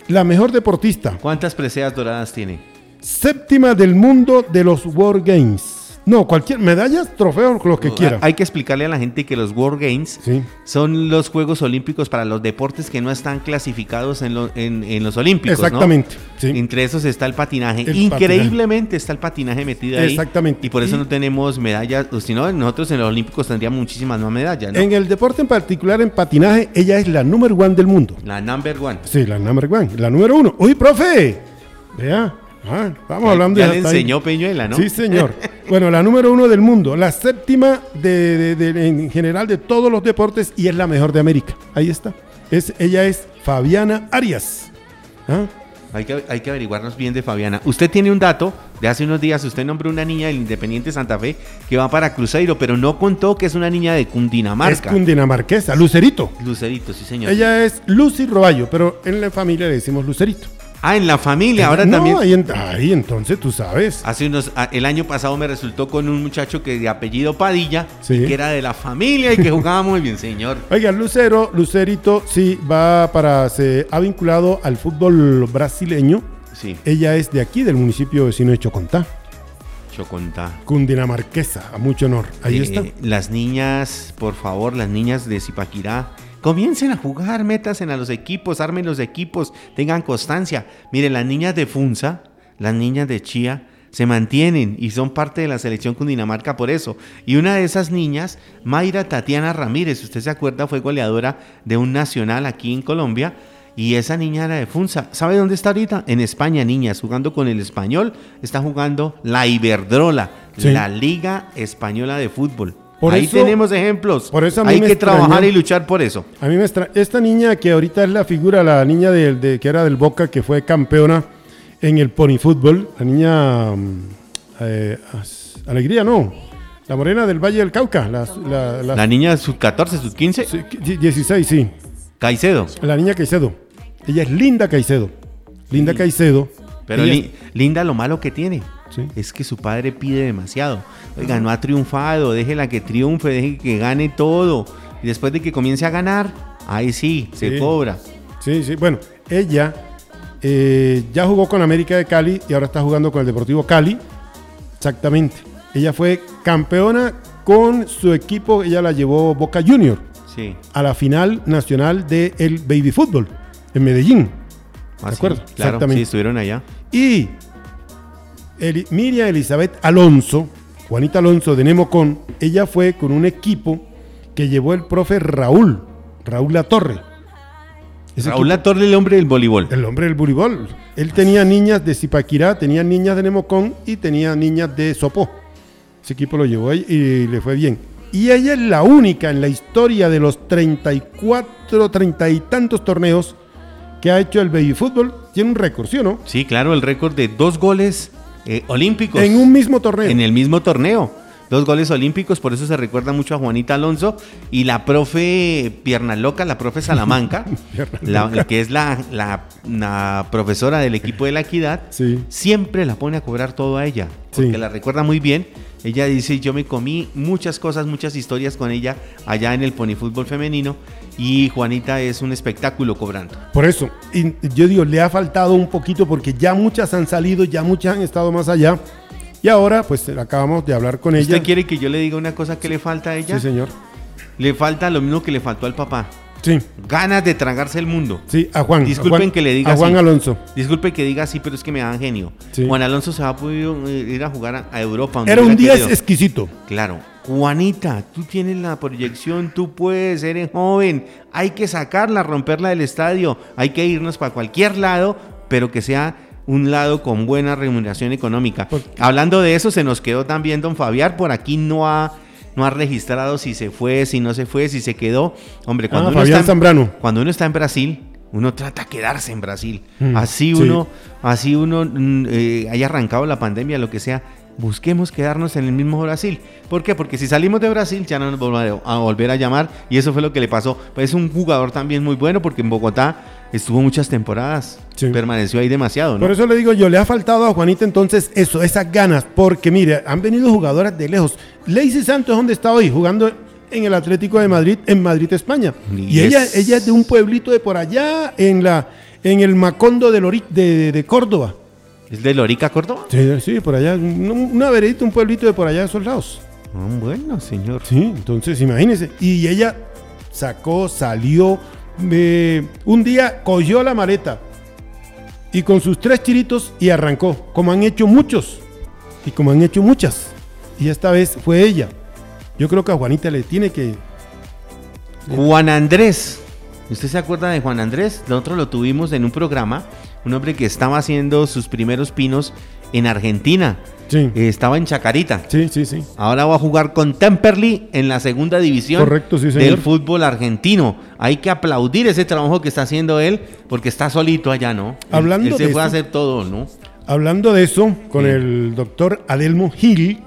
La mejor deportista. ¿Cuántas preseas doradas tiene? Séptima del mundo de los World Games. No, cualquier medallas, trofeos, lo que quiera. Hay que explicarle a la gente que los World Games Sí. son los Juegos Olímpicos para los deportes que no están clasificados en, lo- en- en los Olímpicos. ¿no? Exactamente. sí. Entre esos está el patinaje. El Increíblemente está el patinaje metido ahí. Exactamente. Y por eso Y- no tenemos medallas. Si no, nosotros en los Olímpicos tendríamos muchísimas más medallas. ¿no? En el deporte en particular, en patinaje, ella es la número one del mundo. La number one. Sí, la number one, la número uno. Uy, profe. Vea. Ah, estamos hablando ya de le hasta ahí. enseñó Peñuela, ¿no? Sí, señor. bueno, la número uno del mundo, la séptima de, de- de- en general de todos los deportes y es la mejor de América. Ahí está. Es, ella es Fabiana Arias. ¿Ah? Hay que, hay que averiguarnos bien de Fabiana. Usted tiene un dato de hace unos días. Usted nombró una niña del Independiente Santa Fe que va para Cruzeiro, pero no contó que es una niña de Es Cundinamarca. cundinamarquesa, Lucerito. Lucerito, sí, señor. Ella es Lucy Roballo, pero en la familia le decimos Lucerito. Ah, en la familia. Ahora no, también. Ahí, en- ahí entonces tú sabes. Hace unos, a- el año pasado me resultó con un muchacho que de apellido Padilla, Sí. y que era de la familia y que jugaba muy bien, señor. Oiga, Lucero, Lucerito, sí, va para, se ha vinculado al fútbol brasileño. Sí, Ella es de aquí, del municipio vecino de Chocontá, Chocontá. cundinamarquesa, a mucho honor. Ahí Eh, está. Las niñas, por favor, las niñas de Zipaquirá, comiencen a jugar, métasen a los equipos, armen los equipos, tengan constancia. Miren, las niñas de Funza, las niñas de Chía, se mantienen y son parte de la selección Cundinamarca por eso. Y una de esas niñas, Mayra Tatiana Ramírez, usted se acuerda, fue goleadora de un nacional aquí en Colombia. Y esa niña era de Funza. ¿Sabe dónde está ahorita? En España, niñas, jugando con el español. Está jugando la Iberdrola, Sí. la Liga Española de Fútbol. Por Ahí eso- tenemos ejemplos. por eso a mí Hay me que trabajar y luchar por eso. A mí me extra... Esta niña que ahorita es la figura, la niña de, de- que era del Boca, que fue campeona en el pony fútbol, la niña mm, eh, Alegría, no, la morena del Valle del Cauca, la, la- la- La niña sub 14, sub 15, sí, die- 16, sí, Caicedo. la niña Caicedo. Ella es Linda Caicedo. Linda Caicedo. Pero Linda lo malo que tiene Sí. es que su padre pide demasiado. Oiga, no ha triunfado, déjela que triunfe, deje que gane todo. Y después de que comience a ganar, ahí sí, se cobra. Sí, sí. Bueno, ella eh, ya jugó con América de Cali y ahora está jugando con el Deportivo Cali. Exactamente. Ella fue campeona con su equipo. Ella la llevó Boca Junior Sí. a la final nacional del baby fútbol en Medellín. Ah, sí, acuerdo? Claro, Exactamente. sí, estuvieron allá. Y Eli- Miriam Elizabeth Alonso, Juanita Alonso de Nemocon, ella fue con un equipo que llevó el profe Raúl, Raúl Latorre. Ese Raúl equipo- Latorre, el hombre del voleibol. el hombre del voleibol. Él tenía niñas de Zipaquirá, tenía niñas de Nemocón y tenía niñas de Sopó. Ese equipo lo llevó ahí y le fue bien. Y ella es la única en la historia de los 34, 30 y tantos torneos que ha hecho el baby fútbol. Tiene un récord, ¿sí o no? Sí, claro, el récord de dos goles eh, olímpicos. En un mismo torneo. En el mismo torneo. Dos goles olímpicos, por eso se recuerda mucho a Juanita Alonso y la profe Pierna Loca, la profe Salamanca, la- que es la, la- la profesora del equipo de la equidad, Sí. siempre la pone a cobrar todo a ella, porque Sí. la recuerda muy bien. Ella dice, yo me comí muchas cosas, muchas historias con ella allá en el ponifútbol femenino y Juanita es un espectáculo cobrando. Por eso, y yo digo, le ha faltado un poquito porque ya muchas han salido, ya muchas han estado más allá. Y ahora, pues acabamos de hablar con ella. ¿Usted quiere que yo le diga una cosa que le falta a ella? Sí, señor. Le falta lo mismo que le faltó al papá. Sí, Ganas de tragarse el mundo. sí, a Juan. a Disculpen Juan- que le diga A Juan así. Alonso. Disculpe que diga así, pero es que me dan genio. Sí. Juan Alonso se va a poder eh, ir a jugar a, Europa. Era un hubiera 10 querido. exquisito. Claro. Juanita, tú tienes la proyección, tú puedes, eres joven. Hay que sacarla, romperla del estadio. Hay que irnos para cualquier lado, pero que sea un lado con buena remuneración económica. Hablando de eso, se nos quedó también don Fabián. Por aquí no ha, no ha registrado si se fue, si no se fue, si se quedó. Hombre, cuando, Ah, uno, Fabián está en, Zambrano. cuando uno está en Brasil, uno trata de quedarse en Brasil. Mm, así sí. uno, así uno mm, eh, haya arrancado la pandemia, lo que sea. Busquemos quedarnos en el mismo Brasil. ¿Por qué? Porque si salimos de Brasil ya no nos volverá a volver a llamar y eso fue lo que le pasó. Pues es un jugador también muy bueno porque en Bogotá estuvo muchas temporadas. Sí. Permaneció ahí demasiado, ¿no? Por eso le digo yo, le ha faltado a Juanita entonces eso, esas ganas, porque mire, han venido jugadoras de lejos. Lacey Santos, ¿dónde está hoy? Jugando en el Atlético de Madrid, en Madrid, España. Y Y, ella, es- ella es de un pueblito de por allá, en la en el Macondo de, Lori- de, de Córdoba. ¿Es de Lorica, Córdoba? Sí, sí, por allá, un- una veredita, un pueblito de por allá de esos lados. Ah, bueno, señor. Sí, entonces imagínense. Y ella sacó, salió, eh, un día cogió la maleta y con sus tres tiritos y arrancó, como han hecho muchos y como han hecho muchas. Y esta vez fue ella. Yo creo que a Juanita le tiene que... Juan Andrés. ¿Usted se acuerda de Juan Andrés? Nosotros lo tuvimos en un programa. Un hombre que estaba haciendo sus primeros pinos en Argentina. Sí, Eh, estaba en Chacarita. sí, sí, sí. Ahora va a jugar con Temperley en la segunda división Correcto, sí, señor. del fútbol argentino. Hay que aplaudir ese trabajo que está haciendo él porque está solito allá, ¿no? Él- Hablando él, se de puede eso- hacer todo, ¿no? Hablando de eso, con Sí. el doctor Adelmo Gil,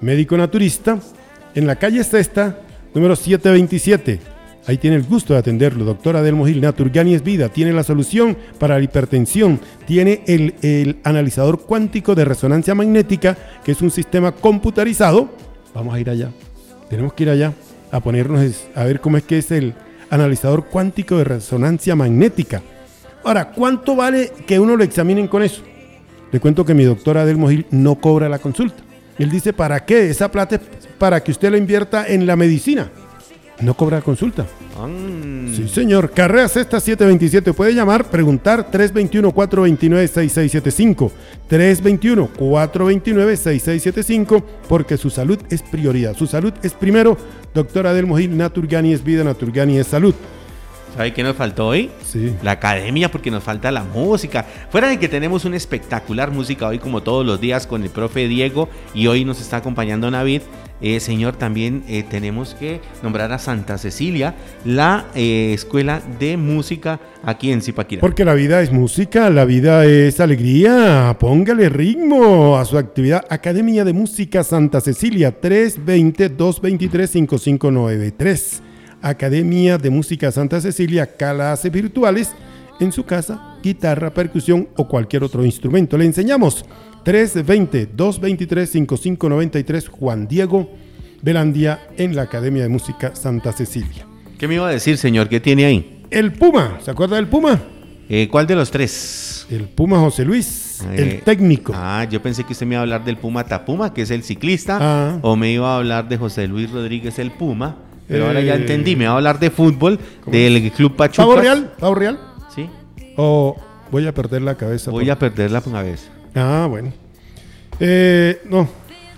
médico naturista, en la calle Sexta, número 727. Ahí tiene el gusto de atenderlo, doctor Adelmo Gil. Naturgani es vida, tiene la solución para la hipertensión, tiene el, analizador cuántico de resonancia magnética, que es un sistema computarizado. Vamos a ir allá, tenemos que ir allá a ponernos a ver cómo es que es el analizador cuántico de resonancia magnética. Ahora, ¿cuánto vale que uno lo examinen con eso? Le cuento que mi doctora Adelmo Gil no cobra la consulta. Él dice, ¿para qué? Esa plata es para que usted la invierta en la medicina. No cobra consulta. Mm. Sí, señor. Carrera Sexta 727. Puede llamar, preguntar 321-429-6675. 321-429-6675 porque su salud es prioridad. Su salud es primero. Doctora Adelmo Gil, Naturgani es vida, Naturgani es salud. ¿Sabe qué nos faltó hoy? Sí. La academia, porque nos falta la música. Fuera de que tenemos una espectacular música hoy, como todos los días, con el profe Diego, y hoy nos está acompañando Navid. Eh, señor, también eh, tenemos que nombrar a Santa Cecilia, la eh, escuela de música aquí en Zipaquirá. Porque la vida es música, la vida es alegría. Póngale ritmo a su actividad. Academia de Música Santa Cecilia, 320-223-5593. Academia de Música Santa Cecilia, clases virtuales en su casa, guitarra, percusión o cualquier otro instrumento. Le enseñamos 320-223-5593 Juan Diego Belandia en la Academia de Música Santa Cecilia. ¿Qué me iba a decir, señor? ¿Qué tiene ahí? El Puma, ¿se acuerda del Puma? Eh, ¿Cuál de los tres? El Puma José Luis, Eh, el técnico. Ah, yo pensé que usted me iba a hablar del Puma Tapuma, que es el ciclista, Ah. o me iba a hablar de José Luis Rodríguez, el Puma. Pero ahora ya Eh, entendí, me va a hablar de fútbol, del Club Pachuca. ¿Pavo Real? ¿Pavo Real? Sí, ¿O voy a perder la cabeza? voy por- a perderla una vez. Ah, bueno. Eh, no,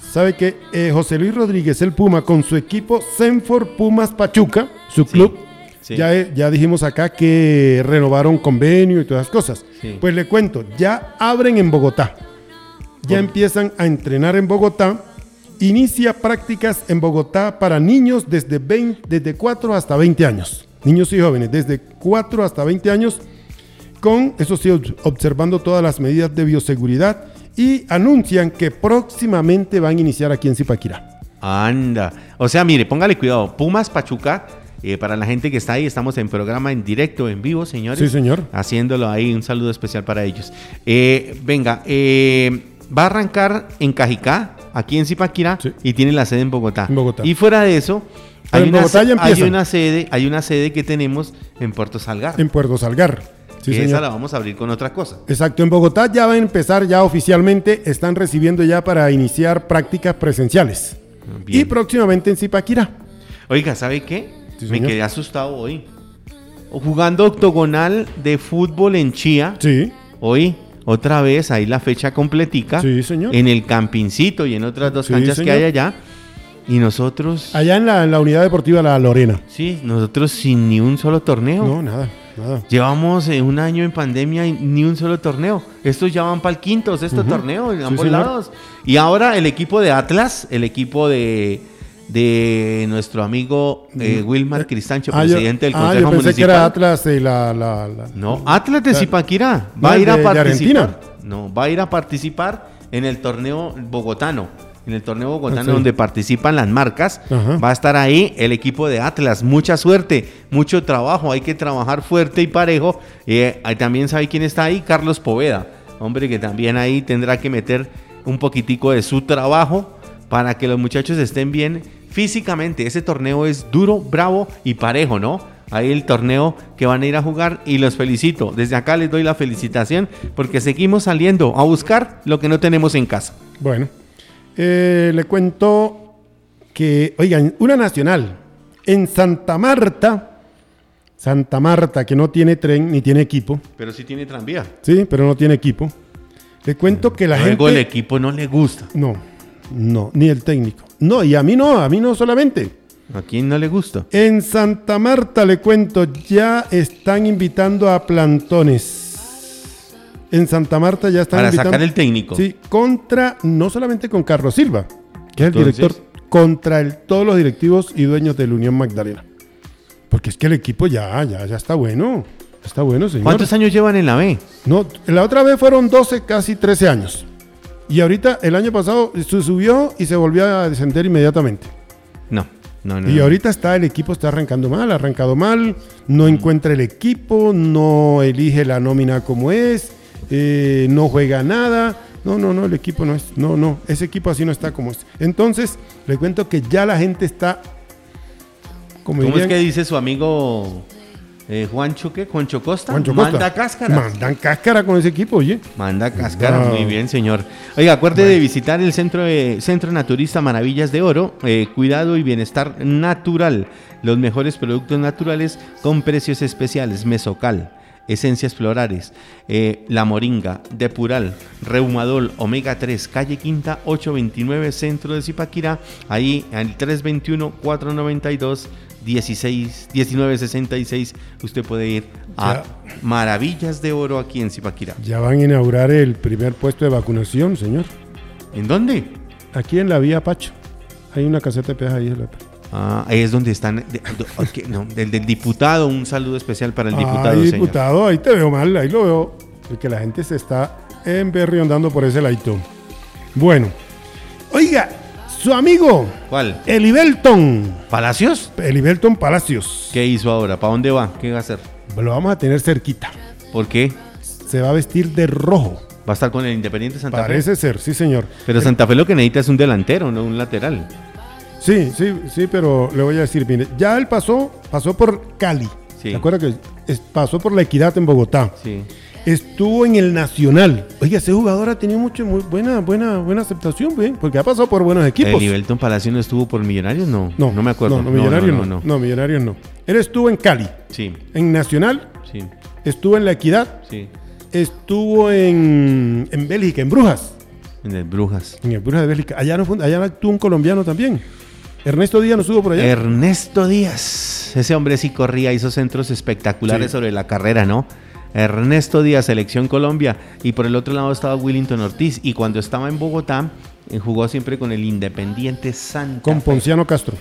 ¿sabe qué? Eh, José Luis Rodríguez, el Puma, con su equipo Senfor Pumas Pachuca, su club. sí. Ya, eh, ya dijimos acá que renovaron convenio y todas las cosas. Sí. Pues le cuento, ya abren en Bogotá. Ya Bueno. empiezan a entrenar en Bogotá. Inicia prácticas en Bogotá para niños desde, 20 desde 4 hasta 20 años. Niños y jóvenes desde 4 hasta 20 años con, eso sí, ob- observando todas las medidas de bioseguridad y anuncian que próximamente van a iniciar aquí en Zipaquirá. Anda. O sea, mire, póngale cuidado. Pumas Pachuca, eh, para la gente que está ahí, estamos en programa en directo, en vivo, señores. Sí, señor. Haciéndolo ahí, un saludo especial para ellos. Eh, venga, eh, va a arrancar en Cajicá, aquí en Zipaquirá, Sí. y tiene la sede en Bogotá. En Bogotá. Y fuera de eso, hay una, hay una sede, hay una sede que tenemos en Puerto Salgar. En Puerto Salgar. Sí, que esa la vamos a abrir con otra cosa. Exacto, en Bogotá ya va a empezar ya oficialmente, están recibiendo ya para iniciar prácticas presenciales. Bien. Y próximamente en Zipaquirá. Oiga, ¿sabe qué? Sí, Me quedé asustado hoy. Jugando octogonal de fútbol en Chía. Sí, Hoy, otra vez, ahí la fecha completica. Sí, señor. En el Campincito y en otras dos Sí, canchas que hay allá. Y nosotros, allá en la, en la unidad deportiva La Lorena. sí, nosotros sin ni un solo torneo. No, nada, nada. Llevamos eh, un año en pandemia y ni un solo torneo. Estos ya van para el quinto, sexto Ujú. torneo en Sí, ambos señor. lados. Y ahora el equipo de Atlas, el equipo de, de nuestro amigo eh, Wilmar Cristancho, Ah, yo- presidente del ah, Consejo yo pensé Municipal. que era Atlas y la, la- la- No, Atlas de La- Zipaquirá no, va a ir a de- de participar. No, va a ir a participar en el torneo bogotano. En el torneo bogotano Ah, sí. donde participan las marcas, Ajá. va a estar ahí el equipo de Atlas. Mucha suerte, mucho trabajo, hay que trabajar fuerte y parejo. Eh, también sabe quién está ahí, Carlos Poveda, hombre que también ahí tendrá que meter un poquitico de su trabajo para que los muchachos estén bien físicamente. Ese torneo es duro, bravo y parejo, ¿no? Ahí el torneo que van a ir a jugar y los felicito. Desde acá les doy la felicitación porque seguimos saliendo a buscar lo que no tenemos en casa. Bueno, eh, le cuento que, oigan, una nacional en Santa Marta, Santa Marta, que no tiene tren ni tiene equipo, Pero sí tiene tranvía. sí, pero no tiene equipo. Le cuento que la Luego el gente... equipo no le gusta. No, no, ni el técnico. No, y a mí no, a mí no solamente. ¿A quién no le gusta? En Santa Marta, le cuento, ya están invitando a plantones. En Santa Marta ya están Para invitando... sacar el técnico. Sí, contra, no solamente con Carlos Silva, que es el director, contra el- todos los directivos y dueños de la Unión Magdalena. Porque es que el equipo ya, ya, ya está bueno. Está bueno, señor. ¿Cuántos años llevan en la B? No, la otra vez fueron 12, casi 13 años. Y ahorita, el año pasado, se subió y se volvió a descender inmediatamente. No, no, no. Y ahorita está el equipo está arrancando mal, ha arrancado mal, no encuentra el equipo, no elige la nómina como es, eh, no juega nada. No, no, no, el equipo no es, no, no, ese equipo así no está como es. Entonces, le cuento que ya la gente está, como ¿Cómo es que dice su amigo eh, Juancho qué? Juancho Costa. Juancho Costa, Manda cáscara. Mandan cáscara con ese equipo, oye. Manda cáscara, muy bien, señor. Oiga, acuerde de visitar el centro, de- centro Naturista Maravillas de Oro. eh, cuidado y bienestar natural. Los mejores productos naturales con precios especiales. Mesocal, esencias florales, eh, la moringa, depural, reumadol, omega 3, calle Quinta, 829, centro de Zipaquirá. Ahí al 321-492. 16, 1966, usted puede ir a Ya. Maravillas de Oro aquí en Zipaquirá. Ya van a inaugurar el primer puesto de vacunación, señor. ¿En dónde? Aquí en la vía Pacho. Hay una caseta de peaje ahí. Ah, ahí es donde están. no, del, del diputado, un saludo especial para el diputado. Ay, señor. diputado, ahí te veo mal, ahí lo veo. Porque la gente se está emberriondando por ese ladito. Bueno, oiga, su amigo, ¿Cuál? Elibelton, ¿Palacios? Elibelton Palacios. ¿Qué hizo ahora? ¿Para dónde va? ¿Qué va a hacer? Lo vamos a tener cerquita. ¿Por qué? Se va a vestir de rojo. ¿Va a estar con el Independiente Santa Parece ser, sí, señor. Fe? Pero Santa Fe lo que necesita es un delantero, no un lateral. Sí, sí, sí, pero le voy a decir, mire, ya él pasó, pasó por Cali. Sí. ¿Se acuerda que pasó por la Equidad en Bogotá? Sí. Estuvo en el Nacional. Oiga, ese jugador ha tenido mucho, muy buena, buena, buena aceptación, ¿bien? porque ha pasado por buenos equipos. ¿El Ibelton Palacio no estuvo por Millonarios? No. No, No me acuerdo. No, no, Millonarios no, no, no. Millonarios no. Él estuvo en Cali, Sí, en Nacional, sí, estuvo en La Equidad, sí. estuvo en, en Bélgica, en Brujas. En el Brujas. En el Brujas de Bélgica. Allá, no, fue- allá actuó un colombiano también. Ernesto Díaz no estuvo por allá. Ernesto Díaz. Ese hombre sí corría, hizo centros espectaculares Sí. sobre la carrera, ¿no? Ernesto Díaz, Selección Colombia. Y por el otro lado estaba Willington Ortiz. Y cuando estaba en Bogotá, eh, jugó siempre con el Independiente Santa con. Ponciano Castro.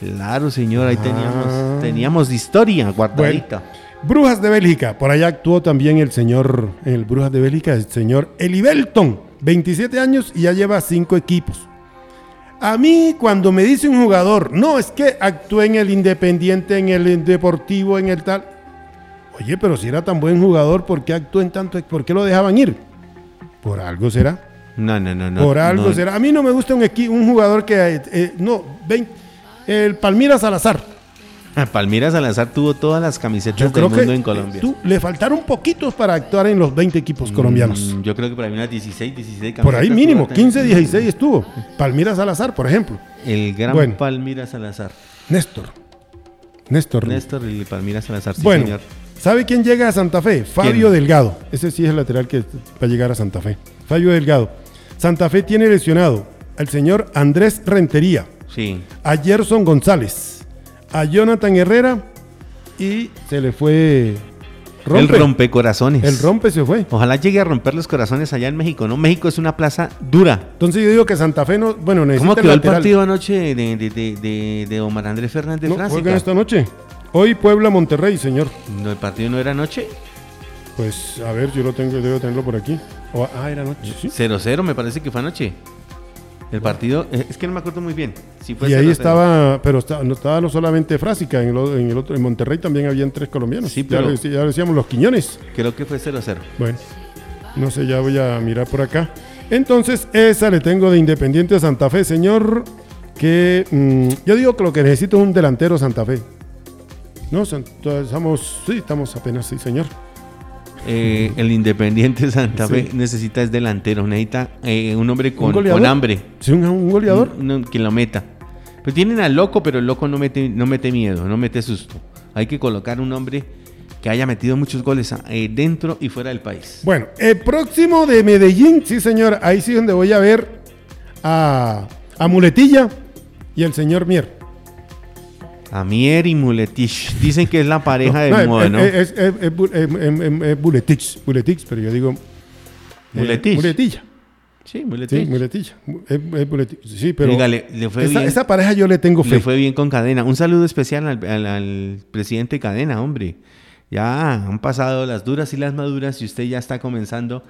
Claro, señor, ahí Ah. teníamos, teníamos historia guardadita. Brujas de Bélgica. Por allá actuó también el señor, en el Brujas de Bélgica, el señor Elibelton. 27 años y ya lleva 5 equipos. A mí, cuando me dice un jugador, no, es que actué en el Independiente, en el Deportivo, en el tal. Oye, pero si era tan buen jugador, ¿por qué actuó en tanto? ¿Por qué lo dejaban ir? Por algo será. No, no, no, no. Por algo no. será. A mí no me gusta un, equi- un jugador que. eh, eh, no, ven. El Palmira Salazar. Palmira Salazar tuvo todas las camisetas Yo del mundo que en Colombia. tú- le faltaron poquitos para actuar en los 20 equipos colombianos. Mm, yo creo que por ahí unas 16, 16 Por ahí camisetas mínimo, tuvo también. 15, 16 estuvo. Palmira Salazar, por ejemplo. El gran Bueno. Palmira Salazar. Néstor. Néstor. Néstor y Palmira Salazar, sí, bueno, señor. ¿sabe quién llega a Santa Fe? Fabio ¿Quién? Delgado. Ese sí es el lateral que va a llegar a Santa Fe. Fabio Delgado. Santa Fe tiene lesionado al señor Andrés Rentería, Sí. a Gerson González, a Jonathan Herrera y se le fue El rompecorazones. El rompe se fue. Ojalá llegue a romper los corazones allá en México, ¿no? México es una plaza dura. Entonces yo digo que Santa Fe no. Bueno, necesita ¿Cómo quedó el partido anoche de, de, de, de- de Omar Andrés Fernández No, juegan esta noche. Hoy Puebla Monterrey, señor. No, el partido no era anoche. Pues a ver, yo lo tengo, debo tenerlo por aquí. O- ah, era noche. Sí. 0-0 me parece que fue anoche. El partido, eh, es que no me acuerdo muy bien. Si fue Y ahí 0-0. estaba, pero estaba, no estaba no solamente Frásica, en, el, en el otro, en Monterrey también habían tres colombianos. Sí, pero- ya, decíamos los Quiñones. Creo que fue 0-0. Bueno, no sé, ya voy a mirar por acá. Entonces, esa le tengo de Independiente Santa Fe, señor. Que mm, yo digo que lo que necesito es un delantero Santa Fe. No, estamos, sí, estamos apenas, sí, señor. Eh, el Independiente Santa Sí. Fe necesita es delantero, necesita eh, un hombre con, con hambre. Sí, un, un goleador. Un- que lo meta. Pues tienen al loco, pero el loco no mete, no mete miedo, no mete susto. Hay que colocar un hombre que haya metido muchos goles eh, dentro y fuera del país. Bueno, el próximo de Medellín, sí, señor. Ahí sí donde voy a ver a, a Muletilla y el señor Mier. Amier y Muletich. Dicen que es la pareja de No, moda, es, ¿no? es, es- es- es Bu- es- es- es- es Buletich, Buletich, pero yo digo. eh, Muletich. Muletilla. sí, Muletich. Sí, Muletilla. Es, es Buletich. Sí, pero. Dígale, le fue esa, bien. esa pareja yo le tengo fe. Le fue bien con Cadena. Un saludo especial al, al- al presidente Cadena, hombre. Ya han pasado las duras y las maduras y usted ya está comenzando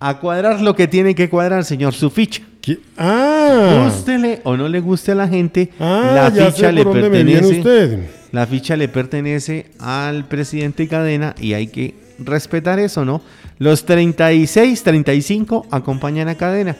a cuadrar lo que tiene que cuadrar, señor, su ficha. ¿Qué? Ah, Gústele o no le guste a la gente, ah la ficha le pertenece. usted. La ficha le pertenece al presidente Cadena y hay que respetar eso, ¿no? Los 36, 35 acompañan a Cadena.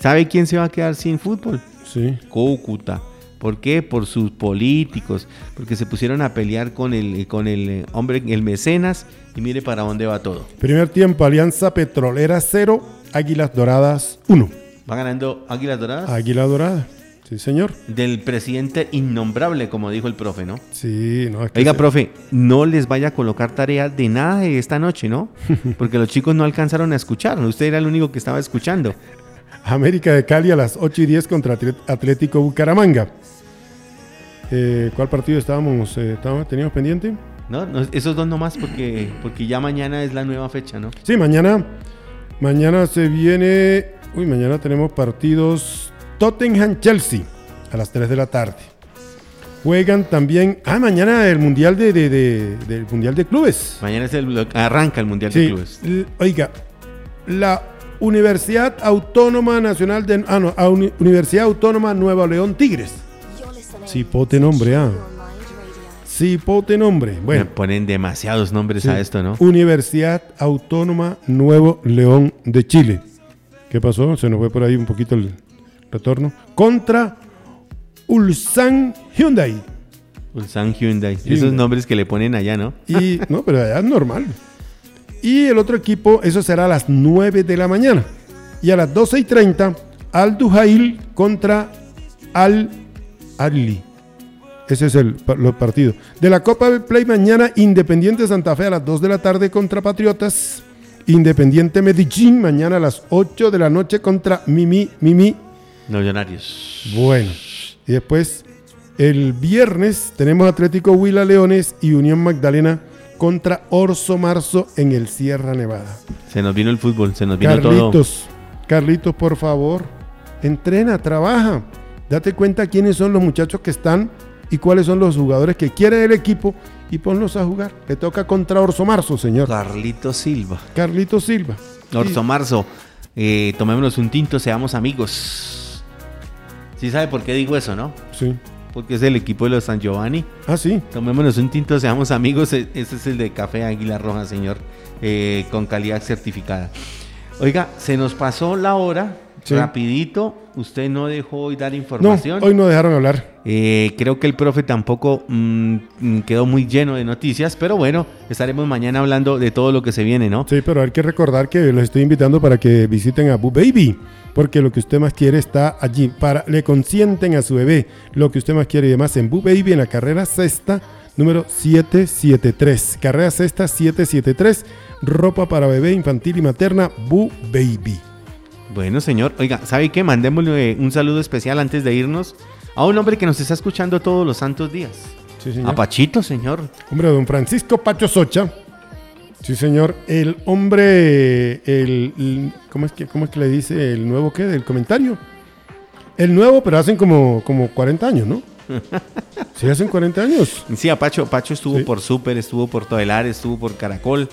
¿Sabe quién se va a quedar sin fútbol? Sí. Cúcuta. ¿Por qué? Por sus políticos, porque se pusieron a pelear con el, con el eh, hombre, el mecenas, y mire para dónde va todo. Primer tiempo, Alianza Petrolera 0, Águilas Doradas 1. Va ganando Águilas Doradas Águila Dorada. Sí, señor. del presidente innombrable, como dijo el profe, ¿no? Sí, no, es que Oiga, profe, no les vaya a colocar tarea de nada de esta noche, ¿no? Porque los chicos no alcanzaron a escuchar. Usted era el único que estaba escuchando. América de Cali a las 8 y 10 contra Atlético Bucaramanga. Eh, ¿Cuál partido estábamos, eh, estábamos- teníamos pendiente? ¿No? No, esos dos nomás porque, porque ya mañana es la nueva fecha, ¿no? Sí, mañana, mañana se viene, uy, mañana tenemos partidos Tottenham-Chelsea a las 3 de la tarde. Juegan también, ah, mañana el Mundial de, de- de- del Mundial de Clubes. Mañana es el, arranca el Mundial de Clubes. oiga, la Universidad Autónoma Nacional de, ah, no, Universidad Autónoma Nuevo León Tigres. Cipote nombre, ah. Cipote nombre. Me Bueno, ponen demasiados nombres sí. a esto, ¿no? Universidad Autónoma Nuevo León de Chile. ¿Qué pasó? Se nos fue por ahí un poquito el retorno. Contra Ulsan Hyundai. Ulsan Hyundai. Hyundai. Esos nombres que le ponen allá, ¿no? Y no, pero allá es normal. Y el otro equipo, eso será a las 9 de la mañana. Y a las 12 y 30, Al Duhail contra Al Ali. Ese es el los partidos. De la Copa del Play mañana, Independiente Santa Fe a las 2 de la tarde contra Patriotas. Independiente Medellín mañana a las 8 de la noche contra Mimi Mimi. Millonarios. Bueno. Y después, el viernes, tenemos Atlético Huila Leones y Unión Magdalena contra Orso Marzo en el Sierra Nevada. Se nos vino el fútbol, se nos vino todo. Carlitos, Carlitos, por favor, entrena, trabaja. Date cuenta quiénes son los muchachos que están y cuáles son los jugadores que quieren el equipo y ponlos a jugar. Le toca contra Orso Marzo, señor. Carlito Silva. Carlitos Silva. Orso Marzo. Eh, tomémonos un tinto, seamos amigos. ¿Sí sabe por qué digo eso, no? Sí. Porque es el equipo de los San Giovanni. Ah, sí. Tomémonos un tinto, seamos amigos. E- Ese es el de Café Águila Roja, señor. eh, con calidad certificada. Oiga, se nos pasó la hora. Sí. Rapidito. Usted no dejó hoy dar No, información. hoy no dejaron hablar. Eh, creo que el profe tampoco mm, quedó muy lleno de noticias, pero bueno, estaremos mañana hablando de todo lo que se viene, ¿no? Sí, pero hay que recordar que los estoy invitando para que visiten a Boo Baby, porque lo que usted más quiere está allí. Para le consienten a su bebé lo que usted más quiere y demás en Boo Baby en la carrera sexta número 773. Carrera sexta 773, ropa para bebé infantil y materna Boo Baby. Bueno, señor, oiga, ¿sabe qué? Mandémosle un saludo especial antes de irnos a un hombre que nos está escuchando todos los santos días. Sí, señor. A Pachito, señor. Hombre, don Francisco Pacho Socha, Sí, señor. El hombre, el, ¿cómo, es que, ¿cómo es que le dice el nuevo qué? Del comentario. El nuevo, pero hacen como, como 40 años, ¿no? Sí, hacen 40 años. Sí, Apacho, Pacho estuvo por Super, estuvo por Todelar, estuvo por Caracol,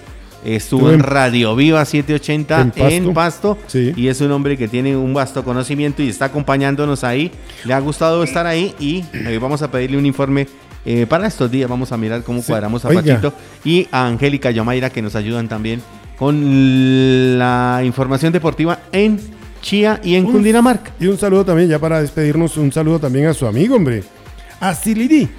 estuvo en, Radio Viva 780 en Pasto, y es un hombre que tiene un vasto conocimiento y está acompañándonos ahí. Le ha gustado estar ahí y eh, vamos a pedirle un informe eh, para estos días. Vamos a mirar cómo cuadramos a Pachito y a Angélica Yomaira que nos ayudan también con la información deportiva en Chía y en Cundinamarca. Y un saludo también, ya para despedirnos, un saludo también a su amigo, hombre, a Silidi.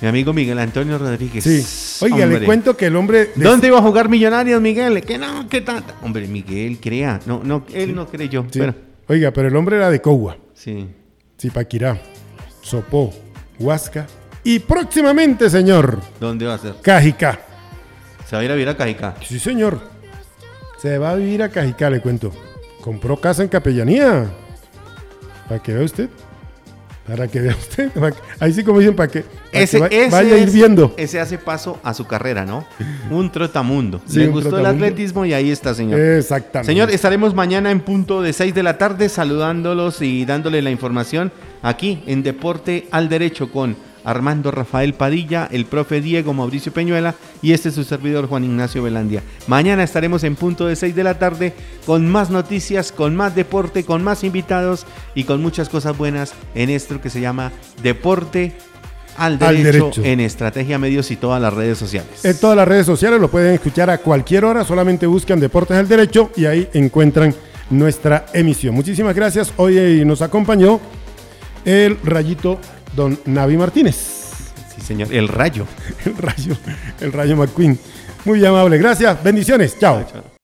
Mi amigo Miguel Antonio Rodríguez. Sí. Oiga, le cuento que el hombre. ¿Dónde iba a jugar Millonarios, Miguel? Que no, que tanto. Hombre, Miguel crea. No, no, él no creyó. Oiga, pero el hombre era de Cogua. Sí. Zipaquirá, Sopó, Huasca. Y próximamente, señor. ¿Dónde va a ser? Cajicá. ¿Se va a ir a vivir a Cajicá? Sí, señor. Se va a vivir a Cajicá, le cuento. Compró casa en Capellanía. Para que vea usted. Para que vea usted. Ahí sí, como dicen, para que, ese, vaya a ir viendo. Ese hace paso a su carrera, ¿no? Un trotamundo. Le gustó el atletismo y ahí está, señor. Exactamente. Señor, estaremos mañana en punto de 6 de la tarde saludándolos y dándole la información aquí en Deporte al Derecho con Armando Rafael Padilla, el profe Diego Mauricio Peñuela y este es su servidor Juan Ignacio Velandia. Mañana estaremos en punto de 6 de la tarde con más noticias, con más deporte, con más invitados y con muchas cosas buenas en esto que se llama Deporte al derecho, en Estrategia Medios y todas las redes sociales. En todas las redes sociales lo pueden escuchar a cualquier hora, solamente buscan Deportes al Derecho y ahí encuentran nuestra emisión. Muchísimas gracias. Hoy nos acompañó el Rayito don Navi Martínez. Sí, señor. El rayo. El rayo. El rayo McQueen. Muy amable. Gracias. Bendiciones. chao. chao.